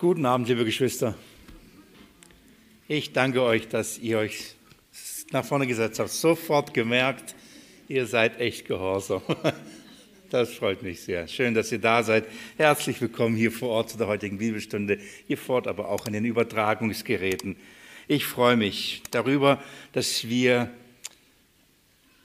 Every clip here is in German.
Guten Abend, liebe Geschwister. Ich danke euch, dass ihr euch nach vorne gesetzt habt. Sofort gemerkt, ihr seid echt gehorsam. Das freut mich sehr. Schön, dass ihr da seid. Herzlich willkommen hier vor Ort zu der heutigen Bibelstunde, hier fort, aber auch an den Übertragungsgeräten. Ich freue mich darüber, dass wir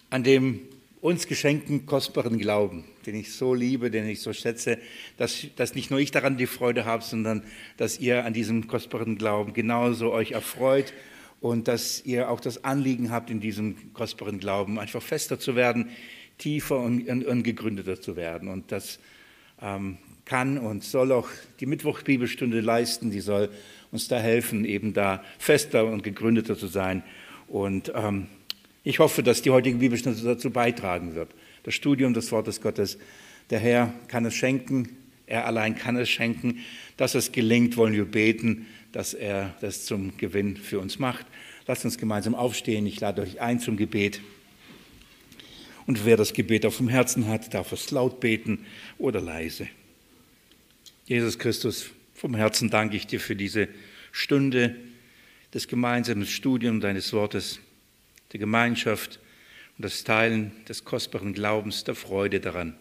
an dem uns geschenkten kostbaren Glauben, den ich so liebe, den ich so schätze, dass, dass nicht nur ich daran die Freude habe, sondern dass ihr an diesem kostbaren Glauben genauso euch erfreut und dass ihr auch das Anliegen habt, in diesem kostbaren Glauben einfach fester zu werden, tiefer und, und, und gegründeter zu werden. Und das ähm, kann und soll auch die Mittwochbibelstunde leisten, die soll uns da helfen, eben da fester und gegründeter zu sein. Und ähm, ich hoffe, dass die heutige Bibelstunde dazu beitragen wird. Das Studium des Wortes Gottes, der Herr kann es schenken, er allein kann es schenken. Dass es gelingt, wollen wir beten, dass er das zum Gewinn für uns macht. Lasst uns gemeinsam aufstehen. Ich lade euch ein zum Gebet. Und wer das Gebet auf dem Herzen hat, darf es laut beten oder leise. Jesus Christus, vom Herzen danke ich dir für diese Stunde des gemeinsamen Studiums deines Wortes, der Gemeinschaft und das Teilen des kostbaren Glaubens, der Freude daran.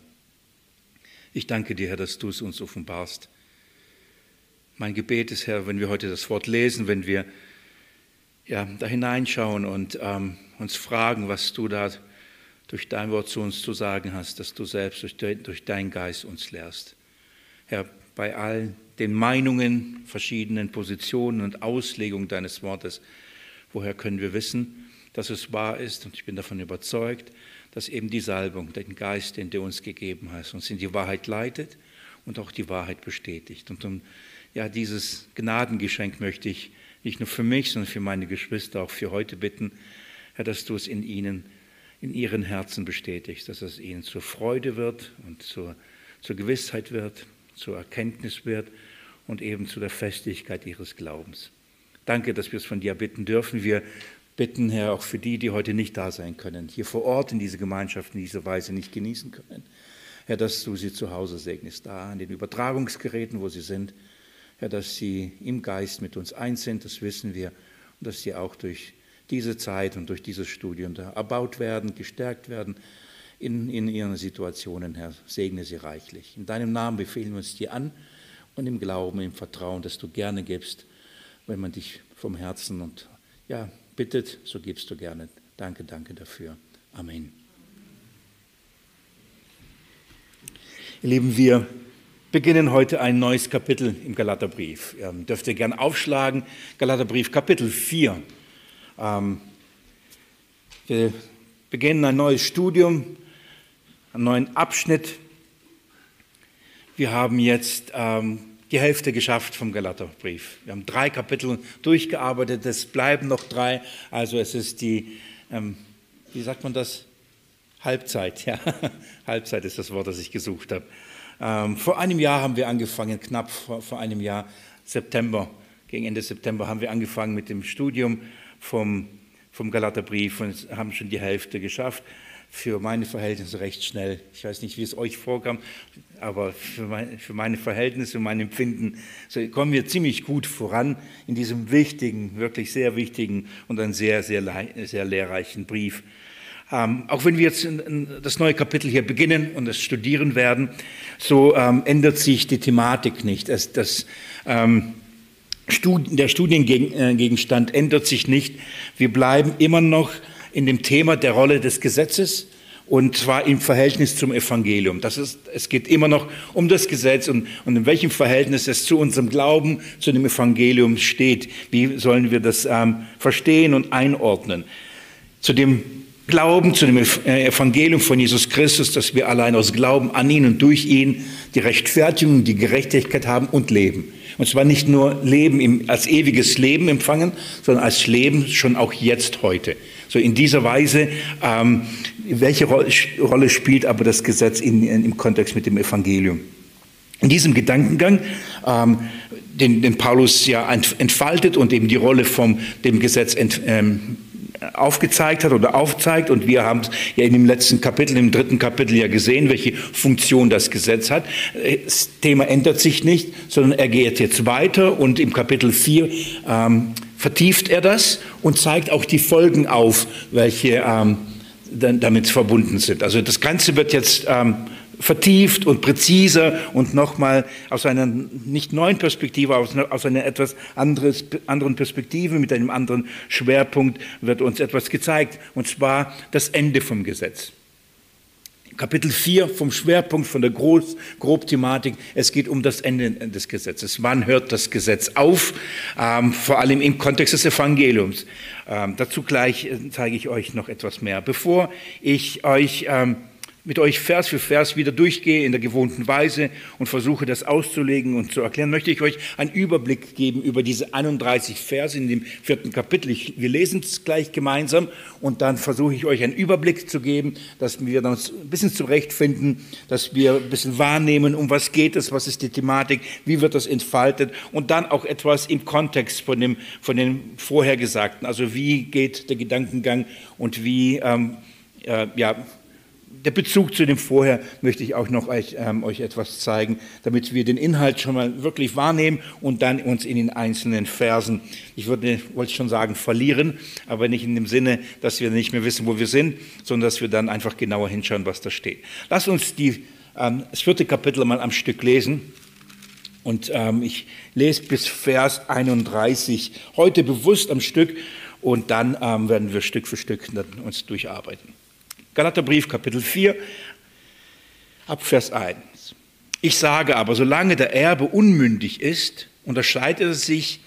Ich danke dir, Herr, dass du es uns offenbarst. Mein Gebet ist, Herr, wenn wir heute das Wort lesen, wenn wir ja, da hineinschauen und ähm, uns fragen, was du da durch dein Wort zu uns zu sagen hast, dass du selbst durch, de, durch deinen Geist uns lehrst. Herr, bei all den Meinungen, verschiedenen Positionen und Auslegungen deines Wortes, woher können wir wissen, dass es wahr ist? Und ich bin davon überzeugt, dass eben die Salbung, den Geist, den du uns gegeben hast, uns in die Wahrheit leitet und auch die Wahrheit bestätigt. Und um ja, dieses Gnadengeschenk möchte ich nicht nur für mich, sondern für meine Geschwister auch für heute bitten, Herr, dass du es in ihnen in ihren Herzen bestätigst, dass es ihnen zur Freude wird und zur, zur Gewissheit wird, zur Erkenntnis wird und eben zu der Festigkeit ihres Glaubens. Danke, dass wir es von dir bitten dürfen. Wir bitten, Herr, auch für die, die heute nicht da sein können, hier vor Ort in diese Gemeinschaft in dieser Weise nicht genießen können. Herr, dass du sie zu Hause segnest, da an den Übertragungsgeräten, wo sie sind. Herr, dass sie im Geist mit uns eins sind, das wissen wir, und dass sie auch durch diese Zeit und durch dieses Studium da erbaut werden, gestärkt werden in, in ihren Situationen, Herr. Segne sie reichlich. In deinem Namen befehlen wir uns dir an und im Glauben, im Vertrauen, dass du gerne gibst, wenn man dich vom Herzen und ja, bittet, so gibst du gerne. Danke, danke dafür. Amen. Ihr Lieben, wir beginnen heute ein neues Kapitel im Galaterbrief. Ihr dürft ihr gerne aufschlagen. Galaterbrief Kapitel 4. Ähm, wir beginnen ein neues Studium, einen neuen Abschnitt. Wir haben jetzt ähm, die Hälfte geschafft vom Galaterbrief. Wir haben drei Kapitel durchgearbeitet, es bleiben noch drei. Also es ist die, ähm, wie sagt man das? Halbzeit, ja. Halbzeit ist das Wort, das ich gesucht habe. Ähm, vor einem Jahr haben wir angefangen, knapp vor, vor einem Jahr, September, gegen Ende September haben wir angefangen mit dem Studium vom, vom Galaterbrief und haben schon die Hälfte geschafft. Für meine Verhältnisse recht schnell. Ich weiß nicht, wie es euch vorkam, aber für, mein, für meine Verhältnisse mein Empfinden so kommen wir ziemlich gut voran in diesem wichtigen, wirklich sehr wichtigen und einen sehr, sehr, sehr lehrreichen Brief. Ähm, auch wenn wir jetzt in, in das neue Kapitel hier beginnen und es studieren werden, so ähm, ändert sich die Thematik nicht. Es, das, ähm, der Studiengegenstand ändert sich nicht. Wir bleiben immer noch in dem Thema der Rolle des Gesetzes und zwar im Verhältnis zum Evangelium. Das ist, es geht immer noch um das Gesetz und, und in welchem Verhältnis es zu unserem Glauben, zu dem Evangelium steht. Wie sollen wir das ähm, verstehen und einordnen? Zu dem Glauben, zu dem äh, Evangelium von Jesus Christus, dass wir allein aus Glauben an ihn und durch ihn die Rechtfertigung, die Gerechtigkeit haben und leben. Und zwar nicht nur Leben im, als ewiges Leben empfangen, sondern als Leben schon auch jetzt heute. So in dieser Weise, ähm, welche Rolle spielt aber das Gesetz in, in, im Kontext mit dem Evangelium? In diesem Gedankengang, ähm, den, den, Paulus ja entfaltet und eben die Rolle vom dem Gesetz ent, ähm, aufgezeigt hat oder aufzeigt. Und wir haben es ja in dem letzten Kapitel, im dritten Kapitel ja gesehen, welche Funktion das Gesetz hat. Das Thema ändert sich nicht, sondern er geht jetzt weiter und im Kapitel 4 ähm, vertieft er das und zeigt auch die Folgen auf, welche ähm, damit verbunden sind. Also das Ganze wird jetzt ähm, vertieft und präziser und nochmal aus einer nicht neuen Perspektive, aus, aus einer etwas anderes, anderen Perspektive mit einem anderen Schwerpunkt wird uns etwas gezeigt, und zwar das Ende vom Gesetz. Kapitel 4 vom Schwerpunkt, von der Groß, Grobthematik. Es geht um das Ende des Gesetzes. Wann hört das Gesetz auf? Ähm, vor allem im Kontext des Evangeliums. Ähm, dazu gleich äh, zeige ich euch noch etwas mehr. Bevor ich euch ähm, mit euch Vers für Vers wieder durchgehe in der gewohnten Weise und versuche das auszulegen und zu erklären, möchte ich euch einen Überblick geben über diese 31 Verse in dem vierten Kapitel. Wir lesen es gleich gemeinsam und dann versuche ich euch einen Überblick zu geben, dass wir uns ein bisschen zurechtfinden, dass wir ein bisschen wahrnehmen, um was geht es, was ist die Thematik, wie wird das entfaltet und dann auch etwas im Kontext von dem, von dem Vorhergesagten, also wie geht der Gedankengang und wie, ähm, äh, ja, der Bezug zu dem Vorher möchte ich auch noch euch, ähm, euch etwas zeigen, damit wir den Inhalt schon mal wirklich wahrnehmen und dann uns in den einzelnen Versen, ich würde, wollte schon sagen, verlieren, aber nicht in dem Sinne, dass wir nicht mehr wissen, wo wir sind, sondern dass wir dann einfach genauer hinschauen, was da steht. Lass uns die, ähm, das vierte Kapitel mal am Stück lesen. Und ähm, ich lese bis Vers 31 heute bewusst am Stück und dann ähm, werden wir Stück für Stück uns durcharbeiten. Galaterbrief Kapitel 4 ab Vers 1. Ich sage aber, solange der Erbe unmündig ist, unterscheidet er sich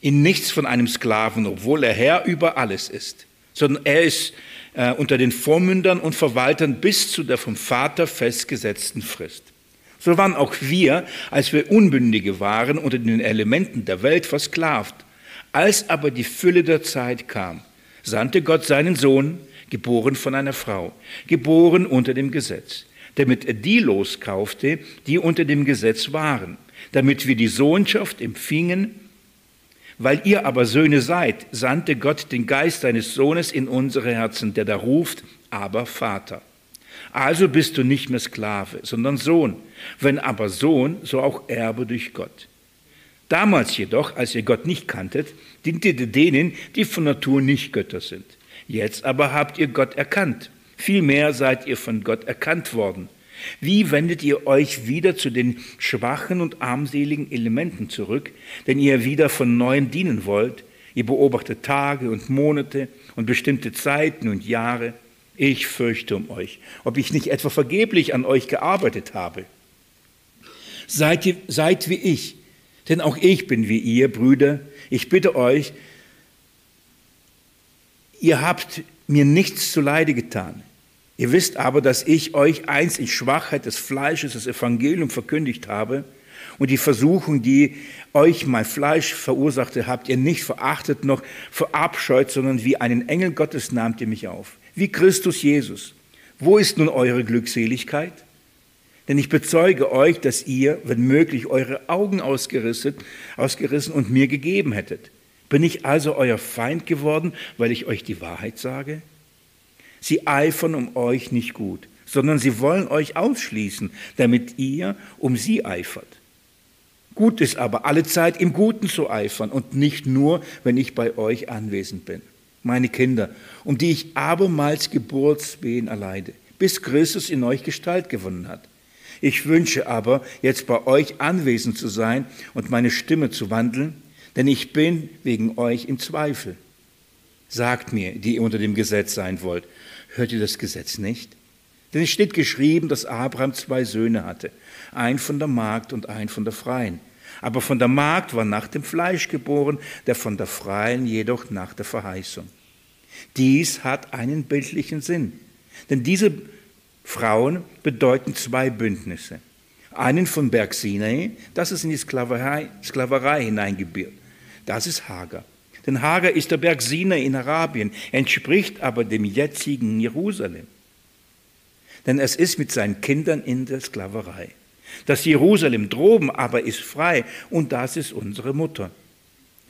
in nichts von einem Sklaven, obwohl er Herr über alles ist, sondern er ist äh, unter den Vormündern und Verwaltern bis zu der vom Vater festgesetzten Frist. So waren auch wir, als wir Unbündige waren, unter den Elementen der Welt versklavt. Als aber die Fülle der Zeit kam, sandte Gott seinen Sohn, geboren von einer Frau, geboren unter dem Gesetz, damit er die loskaufte, die unter dem Gesetz waren, damit wir die Sohnschaft empfingen. Weil ihr aber Söhne seid, sandte Gott den Geist seines Sohnes in unsere Herzen, der da ruft, aber Vater. Also bist du nicht mehr Sklave, sondern Sohn. Wenn aber Sohn, so auch Erbe durch Gott. Damals jedoch, als ihr Gott nicht kanntet, diente ihr denen, die von Natur nicht Götter sind. Jetzt aber habt ihr Gott erkannt. Vielmehr seid ihr von Gott erkannt worden. Wie wendet ihr euch wieder zu den schwachen und armseligen Elementen zurück, denn ihr wieder von neuem dienen wollt? Ihr beobachtet Tage und Monate und bestimmte Zeiten und Jahre. Ich fürchte um euch, ob ich nicht etwa vergeblich an euch gearbeitet habe. Seid, ihr, seid wie ich, denn auch ich bin wie ihr, Brüder. Ich bitte euch, Ihr habt mir nichts zuleide getan. Ihr wisst aber, dass ich euch eins in Schwachheit des Fleisches das Evangelium verkündigt habe und die Versuchung, die euch mein Fleisch verursachte, habt ihr nicht verachtet noch verabscheut, sondern wie einen Engel Gottes nahmt ihr mich auf, wie Christus Jesus. Wo ist nun eure Glückseligkeit? Denn ich bezeuge euch, dass ihr, wenn möglich, eure Augen ausgerissen, ausgerissen und mir gegeben hättet. Bin ich also euer Feind geworden, weil ich euch die Wahrheit sage? Sie eifern um euch nicht gut, sondern sie wollen euch ausschließen, damit ihr um sie eifert. Gut ist aber alle Zeit im Guten zu eifern und nicht nur, wenn ich bei euch anwesend bin. Meine Kinder, um die ich abermals Geburtswehen erleide, bis Christus in euch Gestalt gewonnen hat. Ich wünsche aber, jetzt bei euch anwesend zu sein und meine Stimme zu wandeln, denn ich bin wegen euch im Zweifel. Sagt mir, die ihr unter dem Gesetz sein wollt, hört ihr das Gesetz nicht? Denn es steht geschrieben, dass Abraham zwei Söhne hatte, ein von der Magd und ein von der Freien. Aber von der Magd war nach dem Fleisch geboren, der von der Freien jedoch nach der Verheißung. Dies hat einen bildlichen Sinn, denn diese Frauen bedeuten zwei Bündnisse. Einen von Berg Sinai, das ist in die Sklaverei, Sklaverei hineingebildet das ist Hagar. Denn Hagar ist der Berg Sinai in Arabien, entspricht aber dem jetzigen Jerusalem. Denn es ist mit seinen Kindern in der Sklaverei. Das Jerusalem droben aber ist frei und das ist unsere Mutter.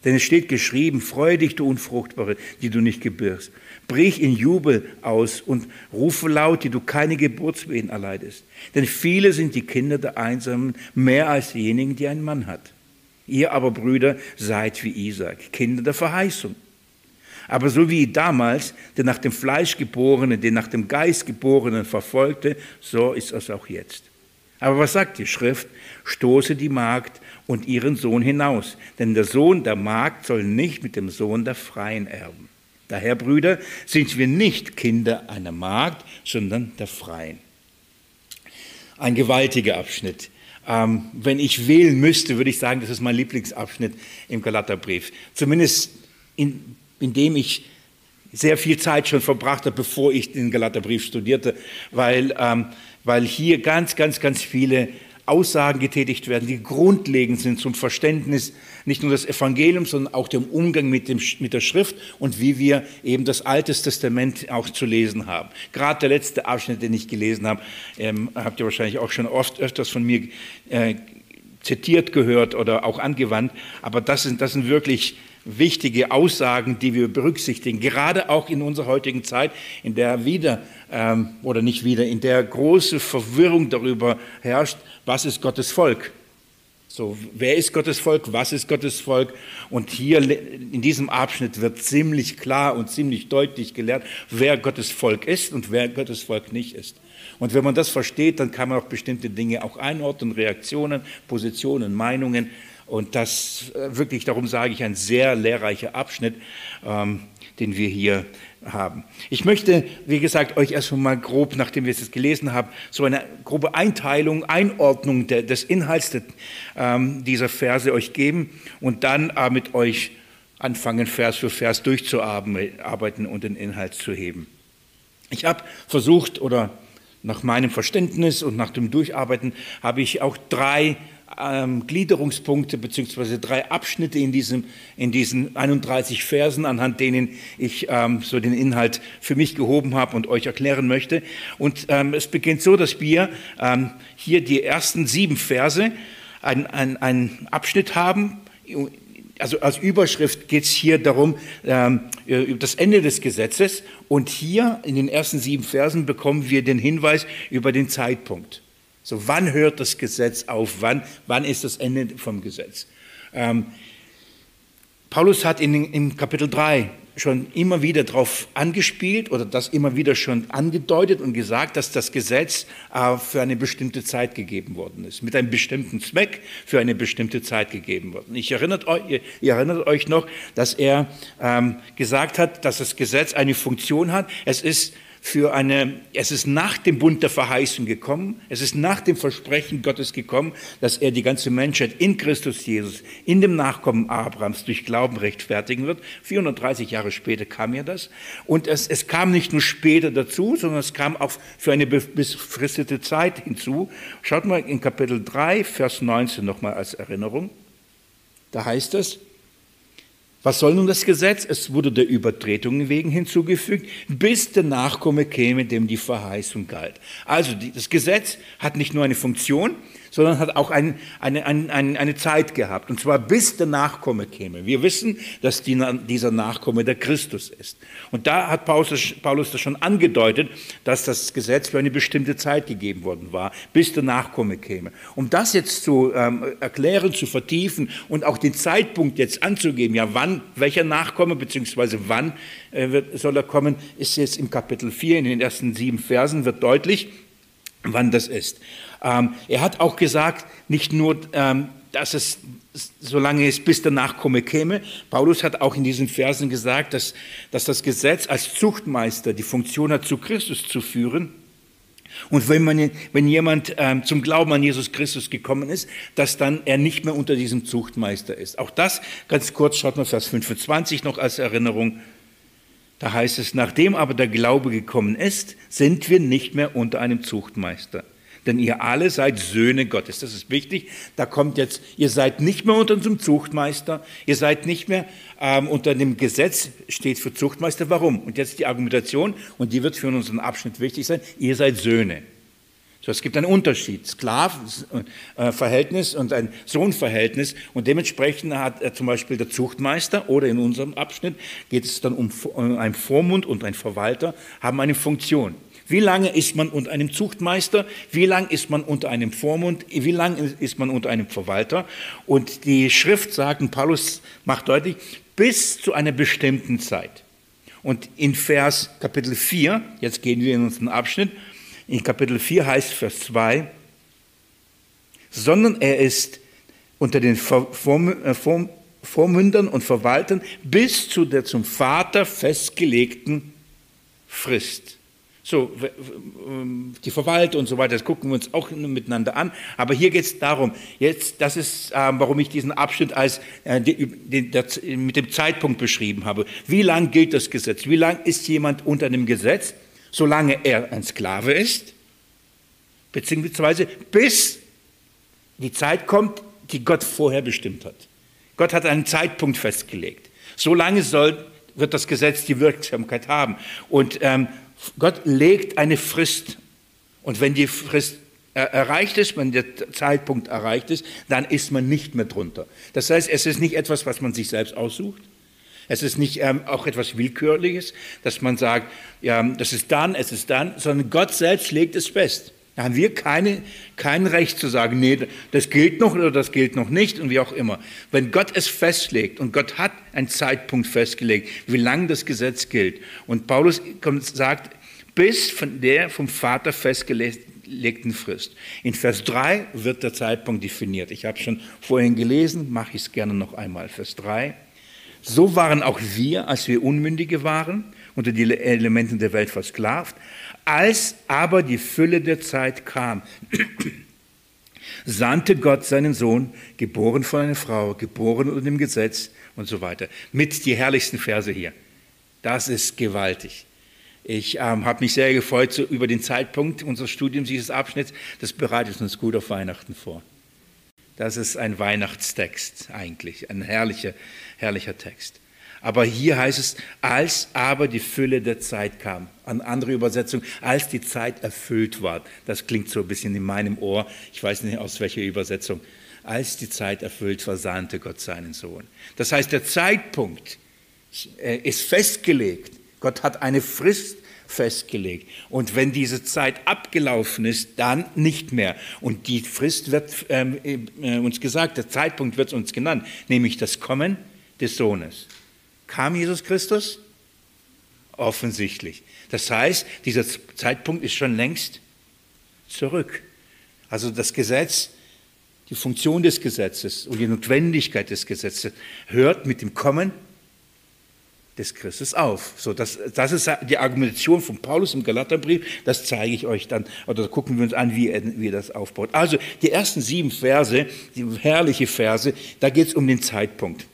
Denn es steht geschrieben, freue dich, du Unfruchtbare, die du nicht gebirgst. Brich in Jubel aus und rufe laut, die du keine Geburtswehen erleidest. Denn viele sind die Kinder der Einsamen, mehr als diejenigen, die einen Mann hat. Ihr aber, Brüder, seid wie Isaac, Kinder der Verheißung. Aber so wie damals der nach dem Fleisch geborene, den nach dem Geist geborenen verfolgte, so ist es auch jetzt. Aber was sagt die Schrift? Stoße die Magd und ihren Sohn hinaus, denn der Sohn der Magd soll nicht mit dem Sohn der Freien erben. Daher, Brüder, sind wir nicht Kinder einer Magd, sondern der Freien. Ein gewaltiger Abschnitt. Ähm, wenn ich wählen müsste, würde ich sagen, das ist mein Lieblingsabschnitt im Galaterbrief. Zumindest in, indem ich sehr viel Zeit schon verbracht habe, bevor ich den Galaterbrief studierte, weil, ähm, weil hier ganz, ganz, ganz viele Aussagen getätigt werden, die grundlegend sind zum Verständnis nicht nur des Evangeliums, sondern auch dem Umgang mit, dem, mit der Schrift und wie wir eben das Alte Testament auch zu lesen haben. Gerade der letzte Abschnitt, den ich gelesen habe, ähm, habt ihr wahrscheinlich auch schon oft öfters von mir äh, zitiert gehört oder auch angewandt, aber das sind, das sind wirklich wichtige Aussagen, die wir berücksichtigen, gerade auch in unserer heutigen Zeit, in der wieder ähm, oder nicht wieder, in der große Verwirrung darüber herrscht, was ist Gottes Volk. So, wer ist Gottes Volk? Was ist Gottes Volk? Und hier in diesem Abschnitt wird ziemlich klar und ziemlich deutlich gelehrt, wer Gottes Volk ist und wer Gottes Volk nicht ist. Und wenn man das versteht, dann kann man auch bestimmte Dinge auch einordnen, Reaktionen, Positionen, Meinungen. Und das äh, wirklich, darum sage ich, ein sehr lehrreicher Abschnitt, ähm, den wir hier haben. Ich möchte, wie gesagt, euch erstmal mal grob, nachdem wir es gelesen haben, so eine grobe Einteilung, Einordnung der, des Inhalts de, ähm, dieser Verse euch geben und dann äh, mit euch anfangen, Vers für Vers durchzuarbeiten und den Inhalt zu heben. Ich habe versucht, oder nach meinem Verständnis und nach dem Durcharbeiten, habe ich auch drei ähm, Gliederungspunkte beziehungsweise drei Abschnitte in, diesem, in diesen 31 Versen, anhand denen ich ähm, so den Inhalt für mich gehoben habe und euch erklären möchte. Und ähm, es beginnt so, dass wir ähm, hier die ersten sieben Verse einen ein Abschnitt haben. Also als Überschrift geht es hier darum, ähm, über das Ende des Gesetzes. Und hier in den ersten sieben Versen bekommen wir den Hinweis über den Zeitpunkt. So, wann hört das Gesetz auf? Wann, wann ist das Ende vom Gesetz? Ähm, Paulus hat in, in Kapitel 3 schon immer wieder darauf angespielt oder das immer wieder schon angedeutet und gesagt, dass das Gesetz äh, für eine bestimmte Zeit gegeben worden ist, mit einem bestimmten Zweck für eine bestimmte Zeit gegeben worden. Ich erinnert euch, ihr, ihr erinnert euch noch, dass er ähm, gesagt hat, dass das Gesetz eine Funktion hat. Es ist für eine, es ist nach dem Bund der Verheißung gekommen, es ist nach dem Versprechen Gottes gekommen, dass er die ganze Menschheit in Christus Jesus, in dem Nachkommen Abrahams durch Glauben rechtfertigen wird. 430 Jahre später kam ja das. Und es, es kam nicht nur später dazu, sondern es kam auch für eine befristete Zeit hinzu. Schaut mal in Kapitel 3, Vers 19 nochmal als Erinnerung. Da heißt es, was soll nun das Gesetz? Es wurde der Übertretungen wegen hinzugefügt, bis der Nachkomme käme, dem die Verheißung galt. Also das Gesetz hat nicht nur eine Funktion, sondern hat auch ein, eine, eine, eine Zeit gehabt, und zwar bis der Nachkomme käme. Wir wissen, dass die, dieser Nachkomme der Christus ist. Und da hat Paulus, Paulus das schon angedeutet, dass das Gesetz für eine bestimmte Zeit gegeben worden war, bis der Nachkomme käme. Um das jetzt zu ähm, erklären, zu vertiefen und auch den Zeitpunkt jetzt anzugeben, ja wann, welcher Nachkomme, beziehungsweise wann äh, wird, soll er kommen, ist jetzt im Kapitel 4, in den ersten sieben Versen, wird deutlich, wann das ist. Ähm, er hat auch gesagt, nicht nur, ähm, dass es, solange es bis der Nachkomme käme, Paulus hat auch in diesen Versen gesagt, dass, dass das Gesetz als Zuchtmeister die Funktion hat, zu Christus zu führen. Und wenn, man, wenn jemand ähm, zum Glauben an Jesus Christus gekommen ist, dass dann er nicht mehr unter diesem Zuchtmeister ist. Auch das, ganz kurz, schaut mal Vers 25 noch als Erinnerung. Da heißt es, nachdem aber der Glaube gekommen ist, sind wir nicht mehr unter einem Zuchtmeister denn ihr alle seid Söhne Gottes. Das ist wichtig. Da kommt jetzt, ihr seid nicht mehr unter unserem Zuchtmeister, ihr seid nicht mehr ähm, unter dem Gesetz, steht für Zuchtmeister. Warum? Und jetzt die Argumentation, und die wird für unseren Abschnitt wichtig sein, ihr seid Söhne. So, es gibt einen Unterschied, Sklavenverhältnis und ein Sohnverhältnis. Und dementsprechend hat er zum Beispiel der Zuchtmeister oder in unserem Abschnitt geht es dann um einen Vormund und ein Verwalter, haben eine Funktion. Wie lange ist man unter einem Zuchtmeister? Wie lange ist man unter einem Vormund? Wie lange ist man unter einem Verwalter? Und die Schrift sagt, und Paulus macht deutlich, bis zu einer bestimmten Zeit. Und in Vers Kapitel 4, jetzt gehen wir in unseren Abschnitt, in Kapitel 4 heißt Vers 2, sondern er ist unter den äh, Vormündern und Verwaltern bis zu der zum Vater festgelegten Frist. So, ähm, die Verwalter und so weiter, das gucken wir uns auch miteinander an. Aber hier geht es darum, jetzt, das ist, ähm, warum ich diesen Abschnitt als, äh, mit dem Zeitpunkt beschrieben habe. Wie lang gilt das Gesetz? Wie lang ist jemand unter dem Gesetz? Solange er ein Sklave ist, beziehungsweise bis die Zeit kommt, die Gott vorher bestimmt hat. Gott hat einen Zeitpunkt festgelegt. Solange soll, wird das Gesetz die Wirksamkeit haben. Und ähm, Gott legt eine Frist. Und wenn die Frist erreicht ist, wenn der Zeitpunkt erreicht ist, dann ist man nicht mehr drunter. Das heißt, es ist nicht etwas, was man sich selbst aussucht. Es ist nicht ähm, auch etwas Willkürliches, dass man sagt, ja, das ist dann, es ist dann, sondern Gott selbst legt es fest. Da haben wir keine, kein Recht zu sagen, nee, das gilt noch oder das gilt noch nicht und wie auch immer. Wenn Gott es festlegt und Gott hat einen Zeitpunkt festgelegt, wie lange das Gesetz gilt. Und Paulus sagt, bis von der vom Vater festgelegten Frist. In Vers 3 wird der Zeitpunkt definiert. Ich habe schon vorhin gelesen, mache ich es gerne noch einmal. Vers 3. So waren auch wir, als wir Unmündige waren, unter die Elemente der Welt versklavt, als aber die Fülle der Zeit kam, sandte Gott seinen Sohn, geboren von einer Frau, geboren unter dem Gesetz und so weiter. Mit die herrlichsten Verse hier. Das ist gewaltig. Ich ähm, habe mich sehr gefreut so, über den Zeitpunkt unseres Studiums dieses Abschnitts. Das bereitet uns gut auf Weihnachten vor. Das ist ein Weihnachtstext eigentlich, ein herrlicher, herrlicher Text. Aber hier heißt es, als aber die Fülle der Zeit kam. Eine andere Übersetzung, als die Zeit erfüllt war. Das klingt so ein bisschen in meinem Ohr. Ich weiß nicht aus welcher Übersetzung. Als die Zeit erfüllt war, sandte Gott seinen Sohn. Das heißt, der Zeitpunkt äh, ist festgelegt. Gott hat eine Frist festgelegt. Und wenn diese Zeit abgelaufen ist, dann nicht mehr. Und die Frist wird ähm, äh, uns gesagt, der Zeitpunkt wird uns genannt, nämlich das Kommen des Sohnes. Kam Jesus Christus? Offensichtlich. Das heißt, dieser Zeitpunkt ist schon längst zurück. Also das Gesetz, die Funktion des Gesetzes und die Notwendigkeit des Gesetzes hört mit dem Kommen des Christus auf. So, das, das ist die Argumentation von Paulus im Galaterbrief. Das zeige ich euch dann, oder gucken wir uns an, wie er, wie er das aufbaut. Also die ersten sieben Verse, die herrliche Verse, da geht es um den Zeitpunkt.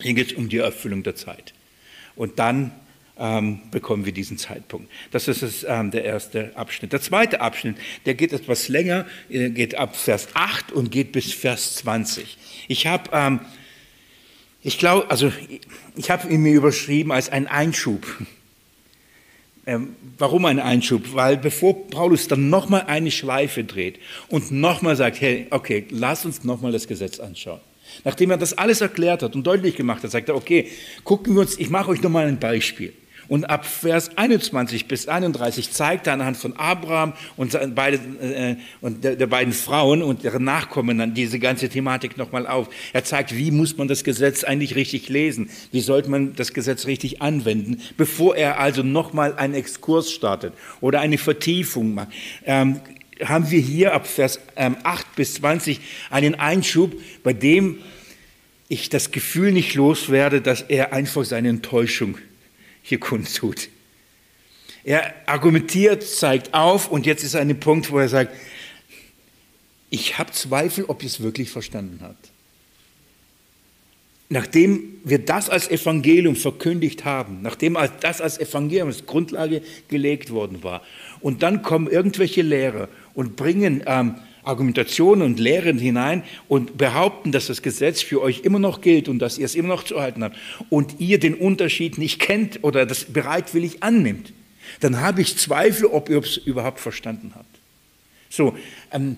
Hier geht es um die Erfüllung der Zeit. Und dann ähm, bekommen wir diesen Zeitpunkt. Das ist das, ähm, der erste Abschnitt. Der zweite Abschnitt, der geht etwas länger, äh, geht ab Vers 8 und geht bis Vers 20. Ich habe, ähm, ich glaube, also ich habe ihn mir überschrieben als ein Einschub. Ähm, warum ein Einschub? Weil bevor Paulus dann nochmal eine Schleife dreht und nochmal sagt, hey, okay, lass uns nochmal das Gesetz anschauen Nachdem er das alles erklärt hat und deutlich gemacht hat, sagt er, okay, gucken wir uns, ich mache euch nochmal ein Beispiel. Und ab Vers 21 bis 31 zeigt er anhand von Abraham und, beide, äh, und der, der, beiden Frauen und deren Nachkommen dann diese ganze Thematik nochmal auf. Er zeigt, wie muss man das Gesetz eigentlich richtig lesen? Wie sollte man das Gesetz richtig anwenden, bevor er also nochmal einen Exkurs startet oder eine Vertiefung macht. Ähm, haben wir hier ab Vers 8 ähm, bis 20 einen Einschub, bei dem ich das Gefühl nicht loswerde, dass er einfach seine Enttäuschung hier kundtut. Er argumentiert, zeigt auf und jetzt ist ein Punkt, wo er sagt, ich habe Zweifel, ob ihr es wirklich verstanden habt. Nachdem wir das als Evangelium verkündigt haben, nachdem das als Evangelium als Grundlage gelegt worden war, und dann kommen irgendwelche Lehrer und bringen ähm, Argumentationen und Lehren hinein und behaupten, dass das Gesetz für euch immer noch gilt und dass ihr es immer noch zu halten habt und ihr den Unterschied nicht kennt oder das bereitwillig annimmt, dann habe ich Zweifel, ob ihr es überhaupt verstanden habt. So, ähm,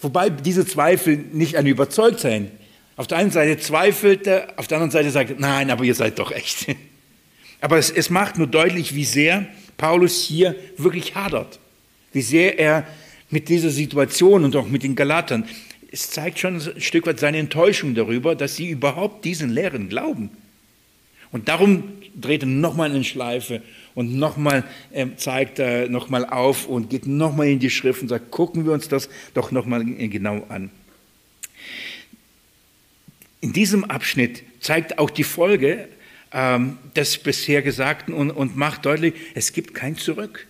wobei diese Zweifel nicht an Überzeugtsein. Auf der einen Seite zweifelt er, auf der anderen Seite sagt er, nein, aber ihr seid doch echt. Aber es, es macht nur deutlich, wie sehr Paulus hier wirklich hadert, wie sehr er mit dieser Situation und auch mit den Galatern, es zeigt schon ein Stück weit seine Enttäuschung darüber, dass sie überhaupt diesen Lehren glauben. Und darum dreht er nochmal eine Schleife und nochmal äh, zeigt er nochmal auf und geht nochmal in die Schrift und sagt, gucken wir uns das doch nochmal genau an. In diesem Abschnitt zeigt auch die Folge ähm, des bisher Gesagten und, und macht deutlich, es gibt kein Zurück.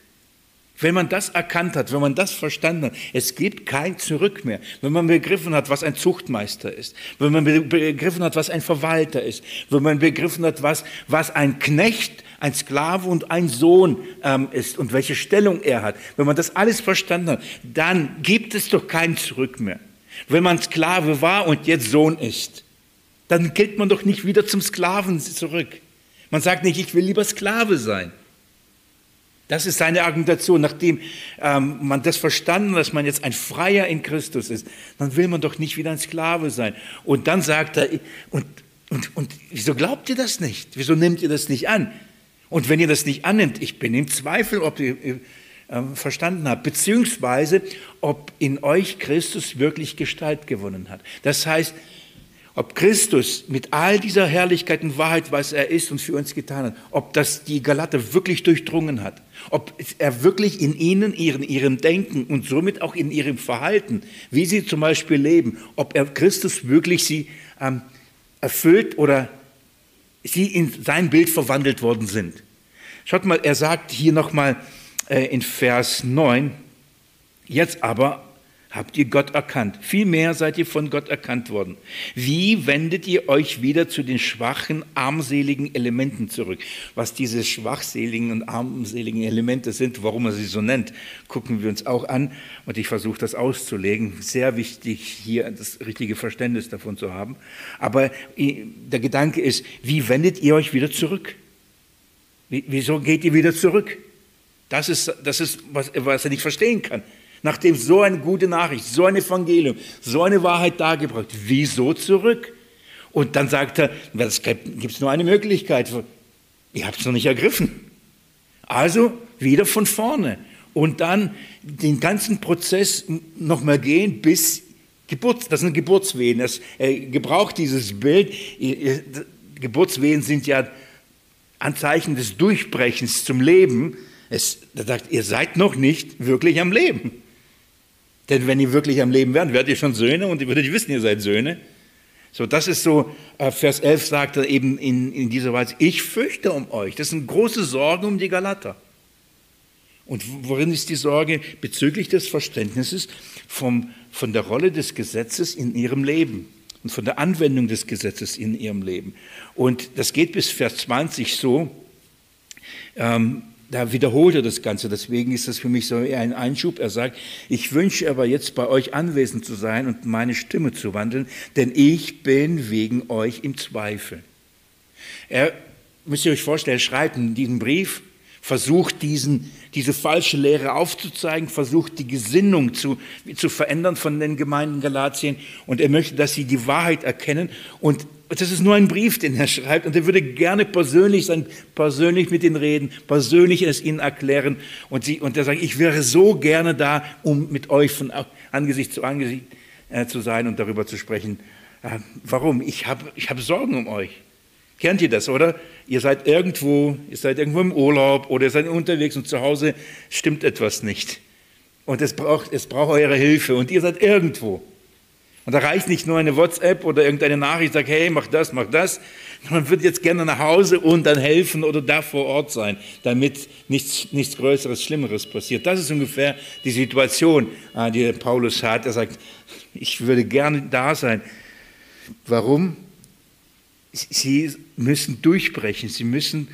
Wenn man das erkannt hat, wenn man das verstanden hat, es gibt kein Zurück mehr. Wenn man begriffen hat, was ein Zuchtmeister ist, wenn man begriffen hat, was ein Verwalter ist, wenn man begriffen hat, was, was ein Knecht, ein Sklave und ein Sohn ähm, ist und welche Stellung er hat, wenn man das alles verstanden hat, dann gibt es doch kein Zurück mehr. Wenn man Sklave war und jetzt Sohn ist, dann gilt man doch nicht wieder zum Sklaven zurück. Man sagt nicht, ich will lieber Sklave sein. Das ist seine Argumentation. Nachdem ähm, man das verstanden, dass man jetzt ein Freier in Christus ist, dann will man doch nicht wieder ein Sklave sein. Und dann sagt er, und, und, und wieso glaubt ihr das nicht? Wieso nehmt ihr das nicht an? Und wenn ihr das nicht annimmt, ich bin im Zweifel, ob ihr äh, verstanden habt, beziehungsweise ob in euch Christus wirklich Gestalt gewonnen hat. Das heißt, ob Christus mit all dieser Herrlichkeit und Wahrheit, was er ist und für uns getan hat, ob das die Galater wirklich durchdrungen hat, ob er wirklich in ihnen, in ihrem Denken und somit auch in ihrem Verhalten, wie sie zum Beispiel leben, ob er Christus wirklich sie ähm, erfüllt oder sie in sein Bild verwandelt worden sind. Schaut mal, er sagt hier nochmal äh, in Vers 9, jetzt aber habt ihr Gott erkannt. Vielmehr seid ihr von Gott erkannt worden. Wie wendet ihr euch wieder zu den schwachen, armseligen Elementen zurück? Was diese schwachseligen und armseligen Elemente sind, warum er sie so nennt, gucken wir uns auch an. Und ich versuche das auszulegen. Sehr wichtig, hier das richtige Verständnis davon zu haben. Aber der Gedanke ist, wie wendet ihr euch wieder zurück? Wieso geht ihr wieder zurück? Das ist, das ist was, was er nicht verstehen kann. Nachdem so eine gute Nachricht, so ein Evangelium, so eine Wahrheit dargebracht, wieso zurück? Und dann sagt er, es gibt nur eine Möglichkeit. Ihr habt es noch nicht ergriffen. Also wieder von vorne. Und dann den ganzen Prozess nochmal gehen bis Geburts, das sind Geburtswehen. Das, er gebraucht dieses Bild. Geburtswehen sind ja Anzeichen des Durchbrechens zum Leben. Es, er sagt, ihr seid noch nicht wirklich am Leben. Denn wenn ihr wirklich am Leben wärt, wärt ihr schon Söhne und ihr würdet wissen, ihr seid Söhne. So, das ist so, äh, Vers 11 sagt er eben in, in dieser Weise, ich fürchte um euch. Das sind große Sorgen um die Galater. Und worin ist die Sorge? Bezüglich des Verständnisses vom, von der Rolle des Gesetzes in ihrem Leben und von der Anwendung des Gesetzes in ihrem Leben. Und das geht bis Vers 20 so, ähm, da wiederholt er das Ganze. Deswegen ist das für mich so ein Einschub. Er sagt, ich wünsche aber jetzt bei euch anwesend zu sein und meine Stimme zu wandeln, denn ich bin wegen euch im Zweifel. Er, müsst ihr euch vorstellen, er schreibt in diesem Brief, versucht diesen, diese falsche Lehre aufzuzeigen, versucht die Gesinnung zu, zu verändern von den Gemeinden Galatien und er möchte, dass sie die Wahrheit erkennen und das ist nur ein Brief, den er schreibt und er würde gerne persönlich sein, persönlich mit ihnen reden, persönlich es ihnen erklären und, sie, und er sagt, ich wäre so gerne da, um mit euch von Angesicht zu Angesicht äh, zu sein und darüber zu sprechen. Äh, warum? Ich habe ich hab Sorgen um euch. Kennt ihr das, oder? Ihr seid irgendwo, ihr seid irgendwo im Urlaub oder ihr seid unterwegs und zu Hause stimmt etwas nicht. Und es braucht, es braucht eure Hilfe und ihr seid irgendwo. Und da reicht nicht nur eine WhatsApp oder irgendeine Nachricht, sagt, hey, mach das, mach das. Man würde jetzt gerne nach Hause und dann helfen oder da vor Ort sein, damit nichts, nichts Größeres, Schlimmeres passiert. Das ist ungefähr die Situation, äh, die Paulus hat. Er sagt, ich würde gerne da sein. Warum? Sie müssen durchbrechen. Sie müssen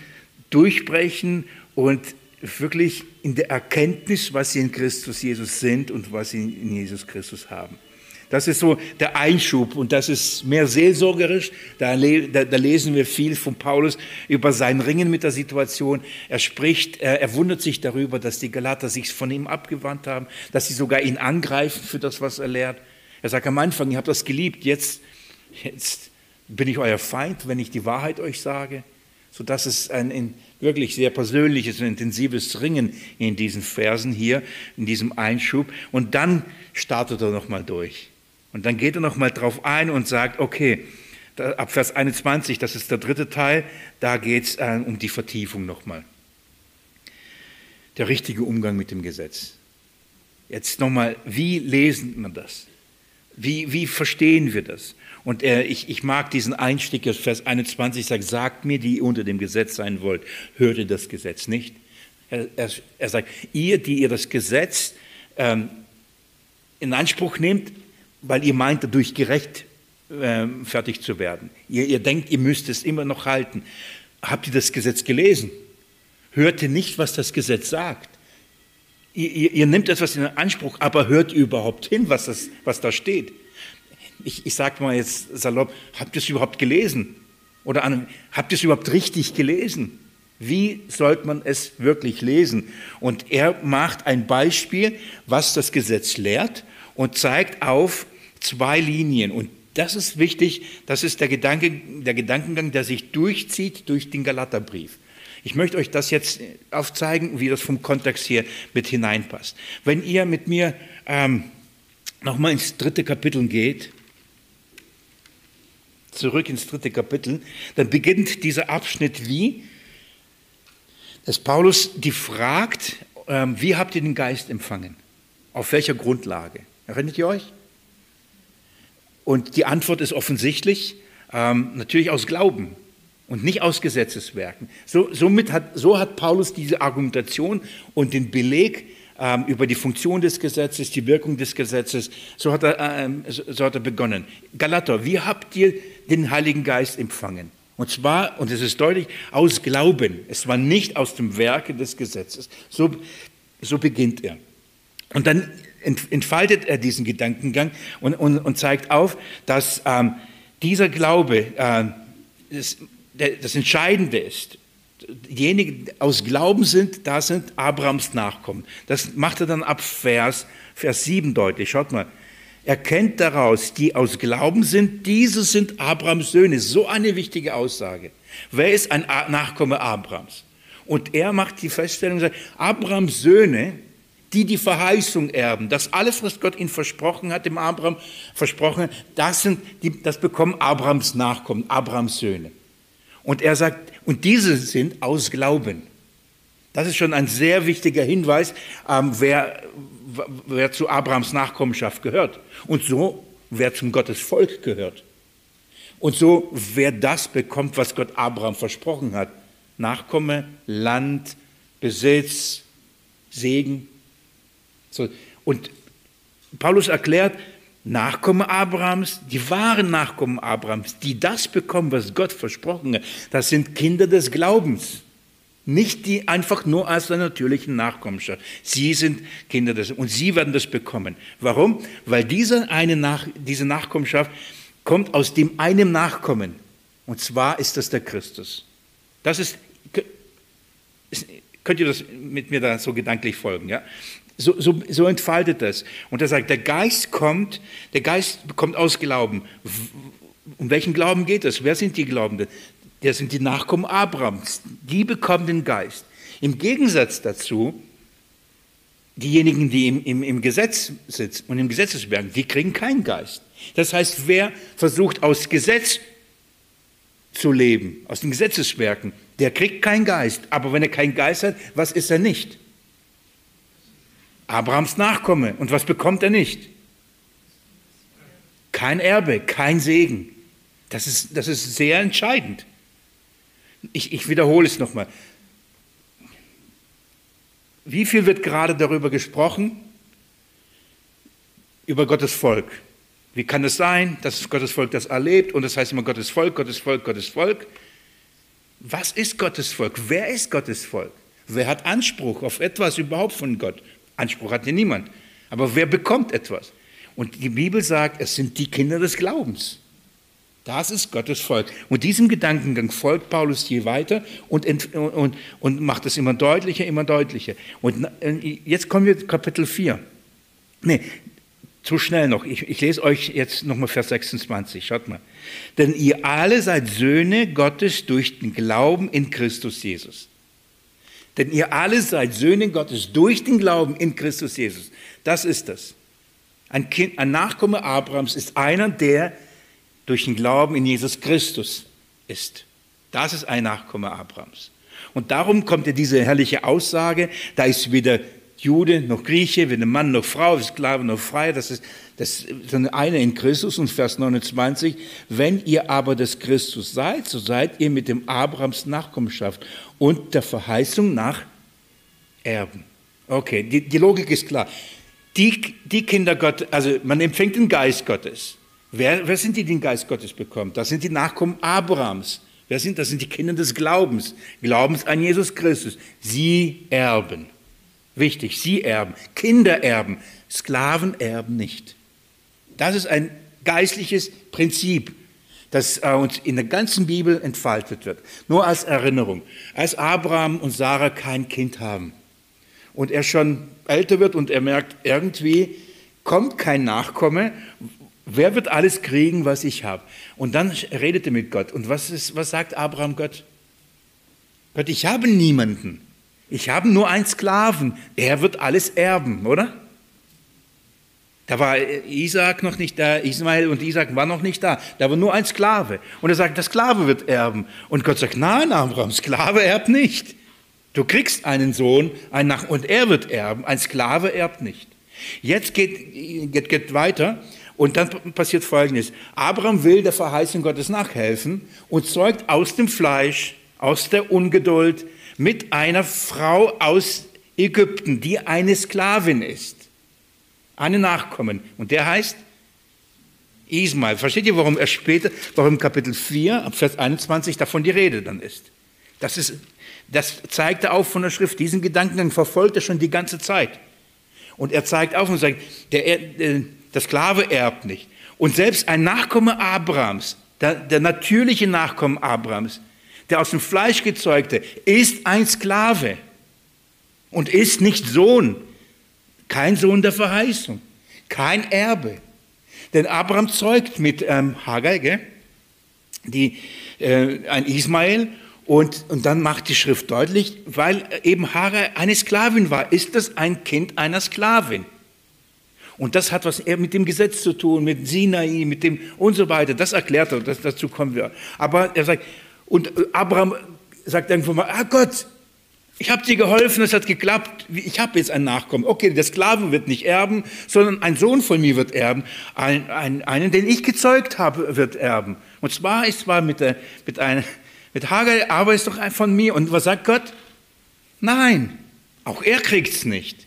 durchbrechen und wirklich in der Erkenntnis, was sie in Christus Jesus sind und was sie in Jesus Christus haben. Das ist so der Einschub und das ist mehr seelsorgerisch. Da, da, da, lesen wir viel von Paulus über sein Ringen mit der Situation. Er spricht, er, er wundert sich darüber, dass die Galater sich von ihm abgewandt haben, dass sie sogar ihn angreifen für das, was er lehrt. Er sagt am Anfang, ihr habt das geliebt, jetzt, jetzt bin ich euer Feind, wenn ich die Wahrheit euch sage. Sodass es ein, ein wirklich sehr persönliches und intensives Ringen in diesen Versen hier, in diesem Einschub. Und dann startet er nochmal durch. Und dann geht er nochmal drauf ein und sagt, okay, ab Vers 21, das ist der dritte Teil, da geht es äh, um die Vertiefung nochmal. Der richtige Umgang mit dem Gesetz. Jetzt nochmal, wie lesen wir das? Wie, wie verstehen wir das? Und äh, ich, ich mag diesen Einstieg, Vers 21 sagt, sagt mir, die unter dem Gesetz sein wollt, hört ihr das Gesetz nicht? Er, er, er sagt, ihr, die ihr das Gesetz ähm, in Anspruch nehmt, weil ihr meint, dadurch gerecht äh, fertig zu werden. Ihr, ihr denkt, ihr müsst es immer noch halten. Habt ihr das Gesetz gelesen? Hört ihr nicht, was das Gesetz sagt? Ihr, ihr, ihr nehmt etwas in Anspruch, aber hört ihr überhaupt hin, was, das, was da steht? Ich, ich sage mal jetzt salopp, habt ihr es überhaupt gelesen? Oder an, habt ihr es überhaupt richtig gelesen? Wie sollte man es wirklich lesen? Und er macht ein Beispiel, was das Gesetz lehrt und zeigt auf, zwei Linien. Und das ist wichtig, das ist der, Gedanke, der Gedankengang, der sich durchzieht durch den Galaterbrief. Ich möchte euch das jetzt aufzeigen, wie das vom Kontext hier mit hineinpasst. Wenn ihr mit mir ähm, nochmal ins dritte Kapitel geht, zurück ins dritte Kapitel, dann beginnt dieser Abschnitt wie, dass Paulus die fragt, ähm, wie habt ihr den Geist empfangen? Auf welcher Grundlage? Erinnert ihr euch? Und die Antwort ist offensichtlich, ähm, natürlich aus Glauben und nicht aus Gesetzeswerken. So, somit hat, so hat Paulus diese Argumentation und den Beleg ähm, über die Funktion des Gesetzes, die Wirkung des Gesetzes, so hat er, ähm, so hat er begonnen. Galater, wie habt ihr den Heiligen Geist empfangen? Und zwar, und es ist deutlich, aus Glauben. Es war nicht aus dem Werke des Gesetzes. So, so beginnt er. Und dann entfaltet er diesen Gedankengang und, und, und zeigt auf, dass ähm, dieser Glaube äh, das, das Entscheidende ist. Diejenigen, die aus Glauben sind, da sind Abrahams Nachkommen. Das macht er dann ab Vers, Vers 7 deutlich. Schaut mal. Erkennt daraus, die aus Glauben sind, diese sind Abrahams Söhne. So eine wichtige Aussage. Wer ist ein Nachkomme Abrahams? Und er macht die Feststellung, sagt, Abrahams Söhne die die Verheißung erben. Das alles, was Gott ihnen versprochen hat, dem Abraham versprochen, das, sind die, das bekommen Abrahams Nachkommen, Abrahams Söhne. Und er sagt, und diese sind aus Glauben. Das ist schon ein sehr wichtiger Hinweis, ähm, wer, wer zu Abrahams Nachkommenschaft gehört. Und so, wer zum Gottes Volk gehört. Und so, wer das bekommt, was Gott Abraham versprochen hat. Nachkomme, Land, Besitz, Segen. So, und Paulus erklärt, Nachkommen Abrahams, die wahren Nachkommen Abrahams, die das bekommen, was Gott versprochen hat, das sind Kinder des Glaubens. Nicht die einfach nur als der natürlichen Nachkommenschaft. Sie sind Kinder des, und sie werden das bekommen. Warum? Weil diese eine Nach, diese Nachkommenschaft kommt aus dem einen Nachkommen. Und zwar ist das der Christus. Das ist, könnt ihr das mit mir da so gedanklich folgen, ja? So, so, so entfaltet das. Und er sagt, der Geist kommt, der Geist kommt aus Glauben. Um welchen Glauben geht es? Wer sind die Glaubenden? Das sind die Nachkommen Abrahams. Die bekommen den Geist. Im Gegensatz dazu, diejenigen, die im, im, im Gesetz sitzen und im Gesetzeswerk, die kriegen keinen Geist. Das heißt, wer versucht aus Gesetz zu leben, aus den Gesetzeswerken, der kriegt keinen Geist. Aber wenn er keinen Geist hat, was ist er nicht? Abrahams Nachkomme. Und was bekommt er nicht? Kein Erbe, kein Segen. Das ist, das ist sehr entscheidend. Ich, ich wiederhole es nochmal. Wie viel wird gerade darüber gesprochen? Über Gottes Volk. Wie kann es sein, dass Gottes Volk das erlebt und das heißt immer Gottes Volk, Gottes Volk, Gottes Volk? Was ist Gottes Volk? Wer ist Gottes Volk? Wer hat Anspruch auf etwas überhaupt von Gott? Anspruch hat ja niemand. Aber wer bekommt etwas? Und die Bibel sagt, es sind die Kinder des Glaubens. Das ist Gottes Volk. Und diesem Gedankengang folgt Paulus je weiter und, und, und macht es immer deutlicher, immer deutlicher. Und äh, jetzt kommen wir zu Kapitel 4. Nee, zu schnell noch. Ich, ich lese euch jetzt nochmal Vers 26. Schaut mal. Denn ihr alle seid Söhne Gottes durch den Glauben in Christus Jesus. Denn ihr alle seid Söhne Gottes durch den Glauben in Christus Jesus. Das ist das. Ein, kind, ein Nachkomme Abrahams ist einer, der durch den Glauben in Jesus Christus ist. Das ist ein Nachkomme Abrahams. Und darum kommt ja diese herrliche Aussage, da ist weder Jude noch Grieche, weder Mann noch Frau, Sklave noch Frei, das ist das ist eine in Christus und Vers 29, wenn ihr aber des Christus seid, so seid ihr mit dem Abrahams Nachkommenschaft und der Verheißung nach Erben. Okay, die, die Logik ist klar. Die, die Kinder Gottes, also man empfängt den Geist Gottes. Wer, wer sind die, die den Geist Gottes bekommen? Das sind die Nachkommen Abrahams. Wer sind das? sind die Kinder des Glaubens. Glaubens an Jesus Christus. Sie erben. Wichtig, sie erben. Kinder erben. Sklaven erben nicht. Das ist ein geistliches Prinzip, das äh, uns in der ganzen Bibel entfaltet wird. Nur als Erinnerung. Als Abraham und Sarah kein Kind haben und er schon älter wird und er merkt, irgendwie kommt kein Nachkomme, wer wird alles kriegen, was ich habe? Und dann redet er mit Gott. Und was, ist, was sagt Abraham Gott? Gott, ich habe niemanden. Ich habe nur einen Sklaven. Er wird alles erben, oder? Da war Isaac noch nicht da, Ismael und Isaac waren noch nicht da. Da war nur ein Sklave. Und er sagt, der Sklave wird erben. Und Gott sagt, nein, Abraham, Sklave erbt nicht. Du kriegst einen Sohn einen Nach und er wird erben. Ein Sklave erbt nicht. Jetzt geht, geht, geht weiter und dann passiert Folgendes. Abraham will der Verheißung Gottes nachhelfen und zeugt aus dem Fleisch, aus der Ungeduld mit einer Frau aus Ägypten, die eine Sklavin ist einen Nachkommen. Und der heißt Ismael. Versteht ihr, warum er später, warum Kapitel 4, ab Vers 21 davon die Rede dann ist? Das, ist, das zeigt er auf von der Schrift. Diesen Gedankengang verfolgt er schon die ganze Zeit. Und er zeigt auf und sagt, der, der, der Sklave erbt nicht. Und selbst ein Nachkomme Abrahams, der, der natürliche Nachkomme Abrahams, der aus dem Fleisch gezeugte, ist ein Sklave und ist nicht Sohn, kein Sohn der Verheißung, kein Erbe. Denn Abraham zeugt mit ähm, Hagar, gell? Die, äh, ein Ismael, und, und dann macht die Schrift deutlich, weil eben Hagar eine Sklavin war, ist das ein Kind einer Sklavin. Und das hat was mit dem Gesetz zu tun, mit Sinai, mit dem und so weiter. Das erklärt er, das, dazu kommen wir. Aber er sagt, und Abraham sagt irgendwann mal, ah Gott, ich habe dir geholfen, es hat geklappt, ich habe jetzt einen Nachkommen. Okay, der Sklave wird nicht erben, sondern ein Sohn von mir wird erben. Ein, ein, einen, den ich gezeugt habe, wird erben. Und zwar ist zwar mit, der, mit, einer, mit Hagar, aber ist doch von mir. Und was sagt Gott? Nein, auch er kriegt es nicht.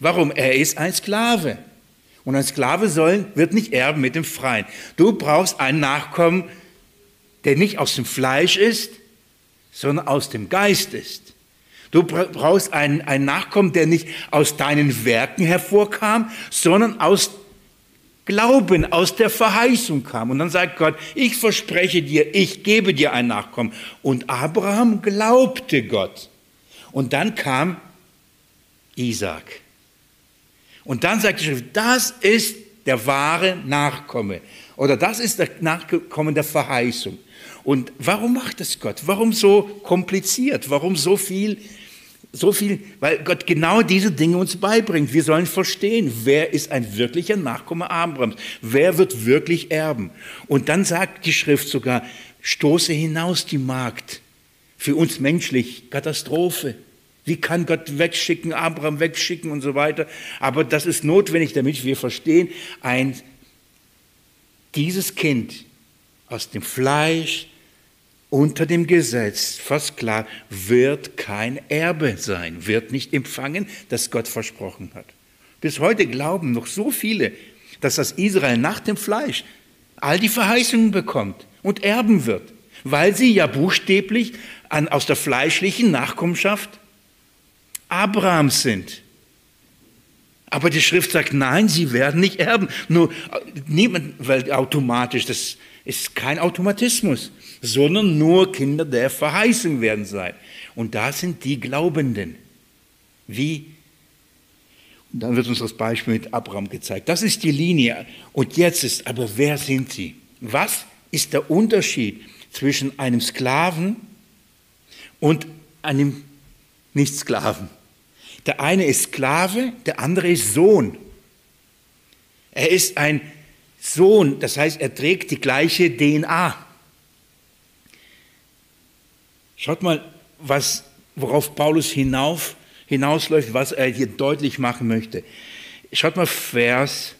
Warum? Er ist ein Sklave. Und ein Sklave soll, wird nicht erben mit dem Freien. Du brauchst einen Nachkommen, der nicht aus dem Fleisch ist, sondern aus dem Geist ist. Du brauchst einen, einen Nachkommen, der nicht aus deinen Werken hervorkam, sondern aus Glauben, aus der Verheißung kam. Und dann sagt Gott, ich verspreche dir, ich gebe dir ein Nachkommen. Und Abraham glaubte Gott. Und dann kam Isaac. Und dann sagt die Schrift, das ist der wahre Nachkomme. Oder das ist der Nachkommen der Verheißung. Und warum macht es Gott? Warum so kompliziert? Warum so viel so viel, weil Gott genau diese Dinge uns beibringt. Wir sollen verstehen, wer ist ein wirklicher Nachkomme Abrahams, wer wird wirklich erben. Und dann sagt die Schrift sogar, stoße hinaus die Magd. Für uns menschlich, Katastrophe. Wie kann Gott wegschicken, Abraham wegschicken und so weiter. Aber das ist notwendig, damit wir verstehen, ein, dieses Kind aus dem Fleisch unter dem Gesetz, fast klar, wird kein Erbe sein, wird nicht empfangen, das Gott versprochen hat. Bis heute glauben noch so viele, dass das Israel nach dem Fleisch all die Verheißungen bekommt und erben wird, weil sie ja buchstäblich an, aus der fleischlichen Nachkommenschaft Abrahams sind. Aber die Schrift sagt, nein, sie werden nicht erben. Nur niemand, weil automatisch, das ist kein Automatismus, sondern nur Kinder der Verheißung werden sein. Und da sind die Glaubenden. Wie? Und dann wird uns das Beispiel mit Abraham gezeigt. Das ist die Linie. Und jetzt ist, aber wer sind sie? Was ist der Unterschied zwischen einem Sklaven und einem Nicht-Sklaven? Der eine ist Sklave, der andere ist Sohn. Er ist ein Sohn, das heißt, er trägt die gleiche DNA. Schaut mal, was, worauf Paulus hinauf, hinausläuft, was er hier deutlich machen möchte. Schaut mal Vers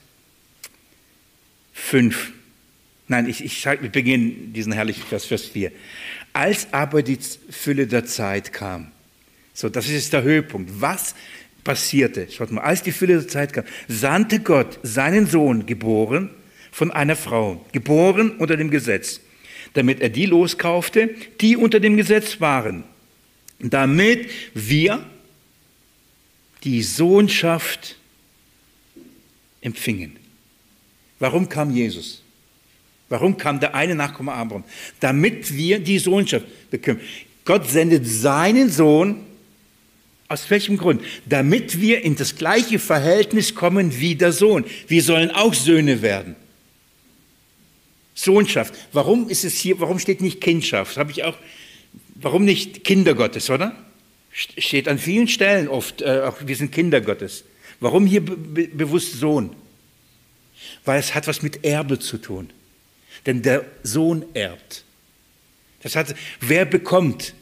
5. Nein, ich, ich, wir beginnen diesen herrlichen Vers, Vers 4. Als aber die Fülle der Zeit kam, so, das ist der Höhepunkt. Was passierte? Schaut mal, als die Fülle der Zeit kam, sandte Gott seinen Sohn, geboren von einer Frau, geboren unter dem Gesetz, damit er die loskaufte, die unter dem Gesetz waren, damit wir die Sohnschaft empfingen. Warum kam Jesus? Warum kam der eine Nachkomme Abraham? Damit wir die Sohnschaft bekommen. Gott sendet seinen Sohn aus welchem Grund? Damit wir in das gleiche Verhältnis kommen wie der Sohn. Wir sollen auch Söhne werden. Sohnschaft. Warum ist es hier, warum steht nicht Kindschaft? Habe ich auch, warum nicht Kinder Gottes, oder? Steht an vielen Stellen oft, äh, auch wir sind Kinder Gottes. Warum hier be bewusst Sohn? Weil es hat was mit Erbe zu tun. Denn der Sohn erbt. Das hat, wer bekommt?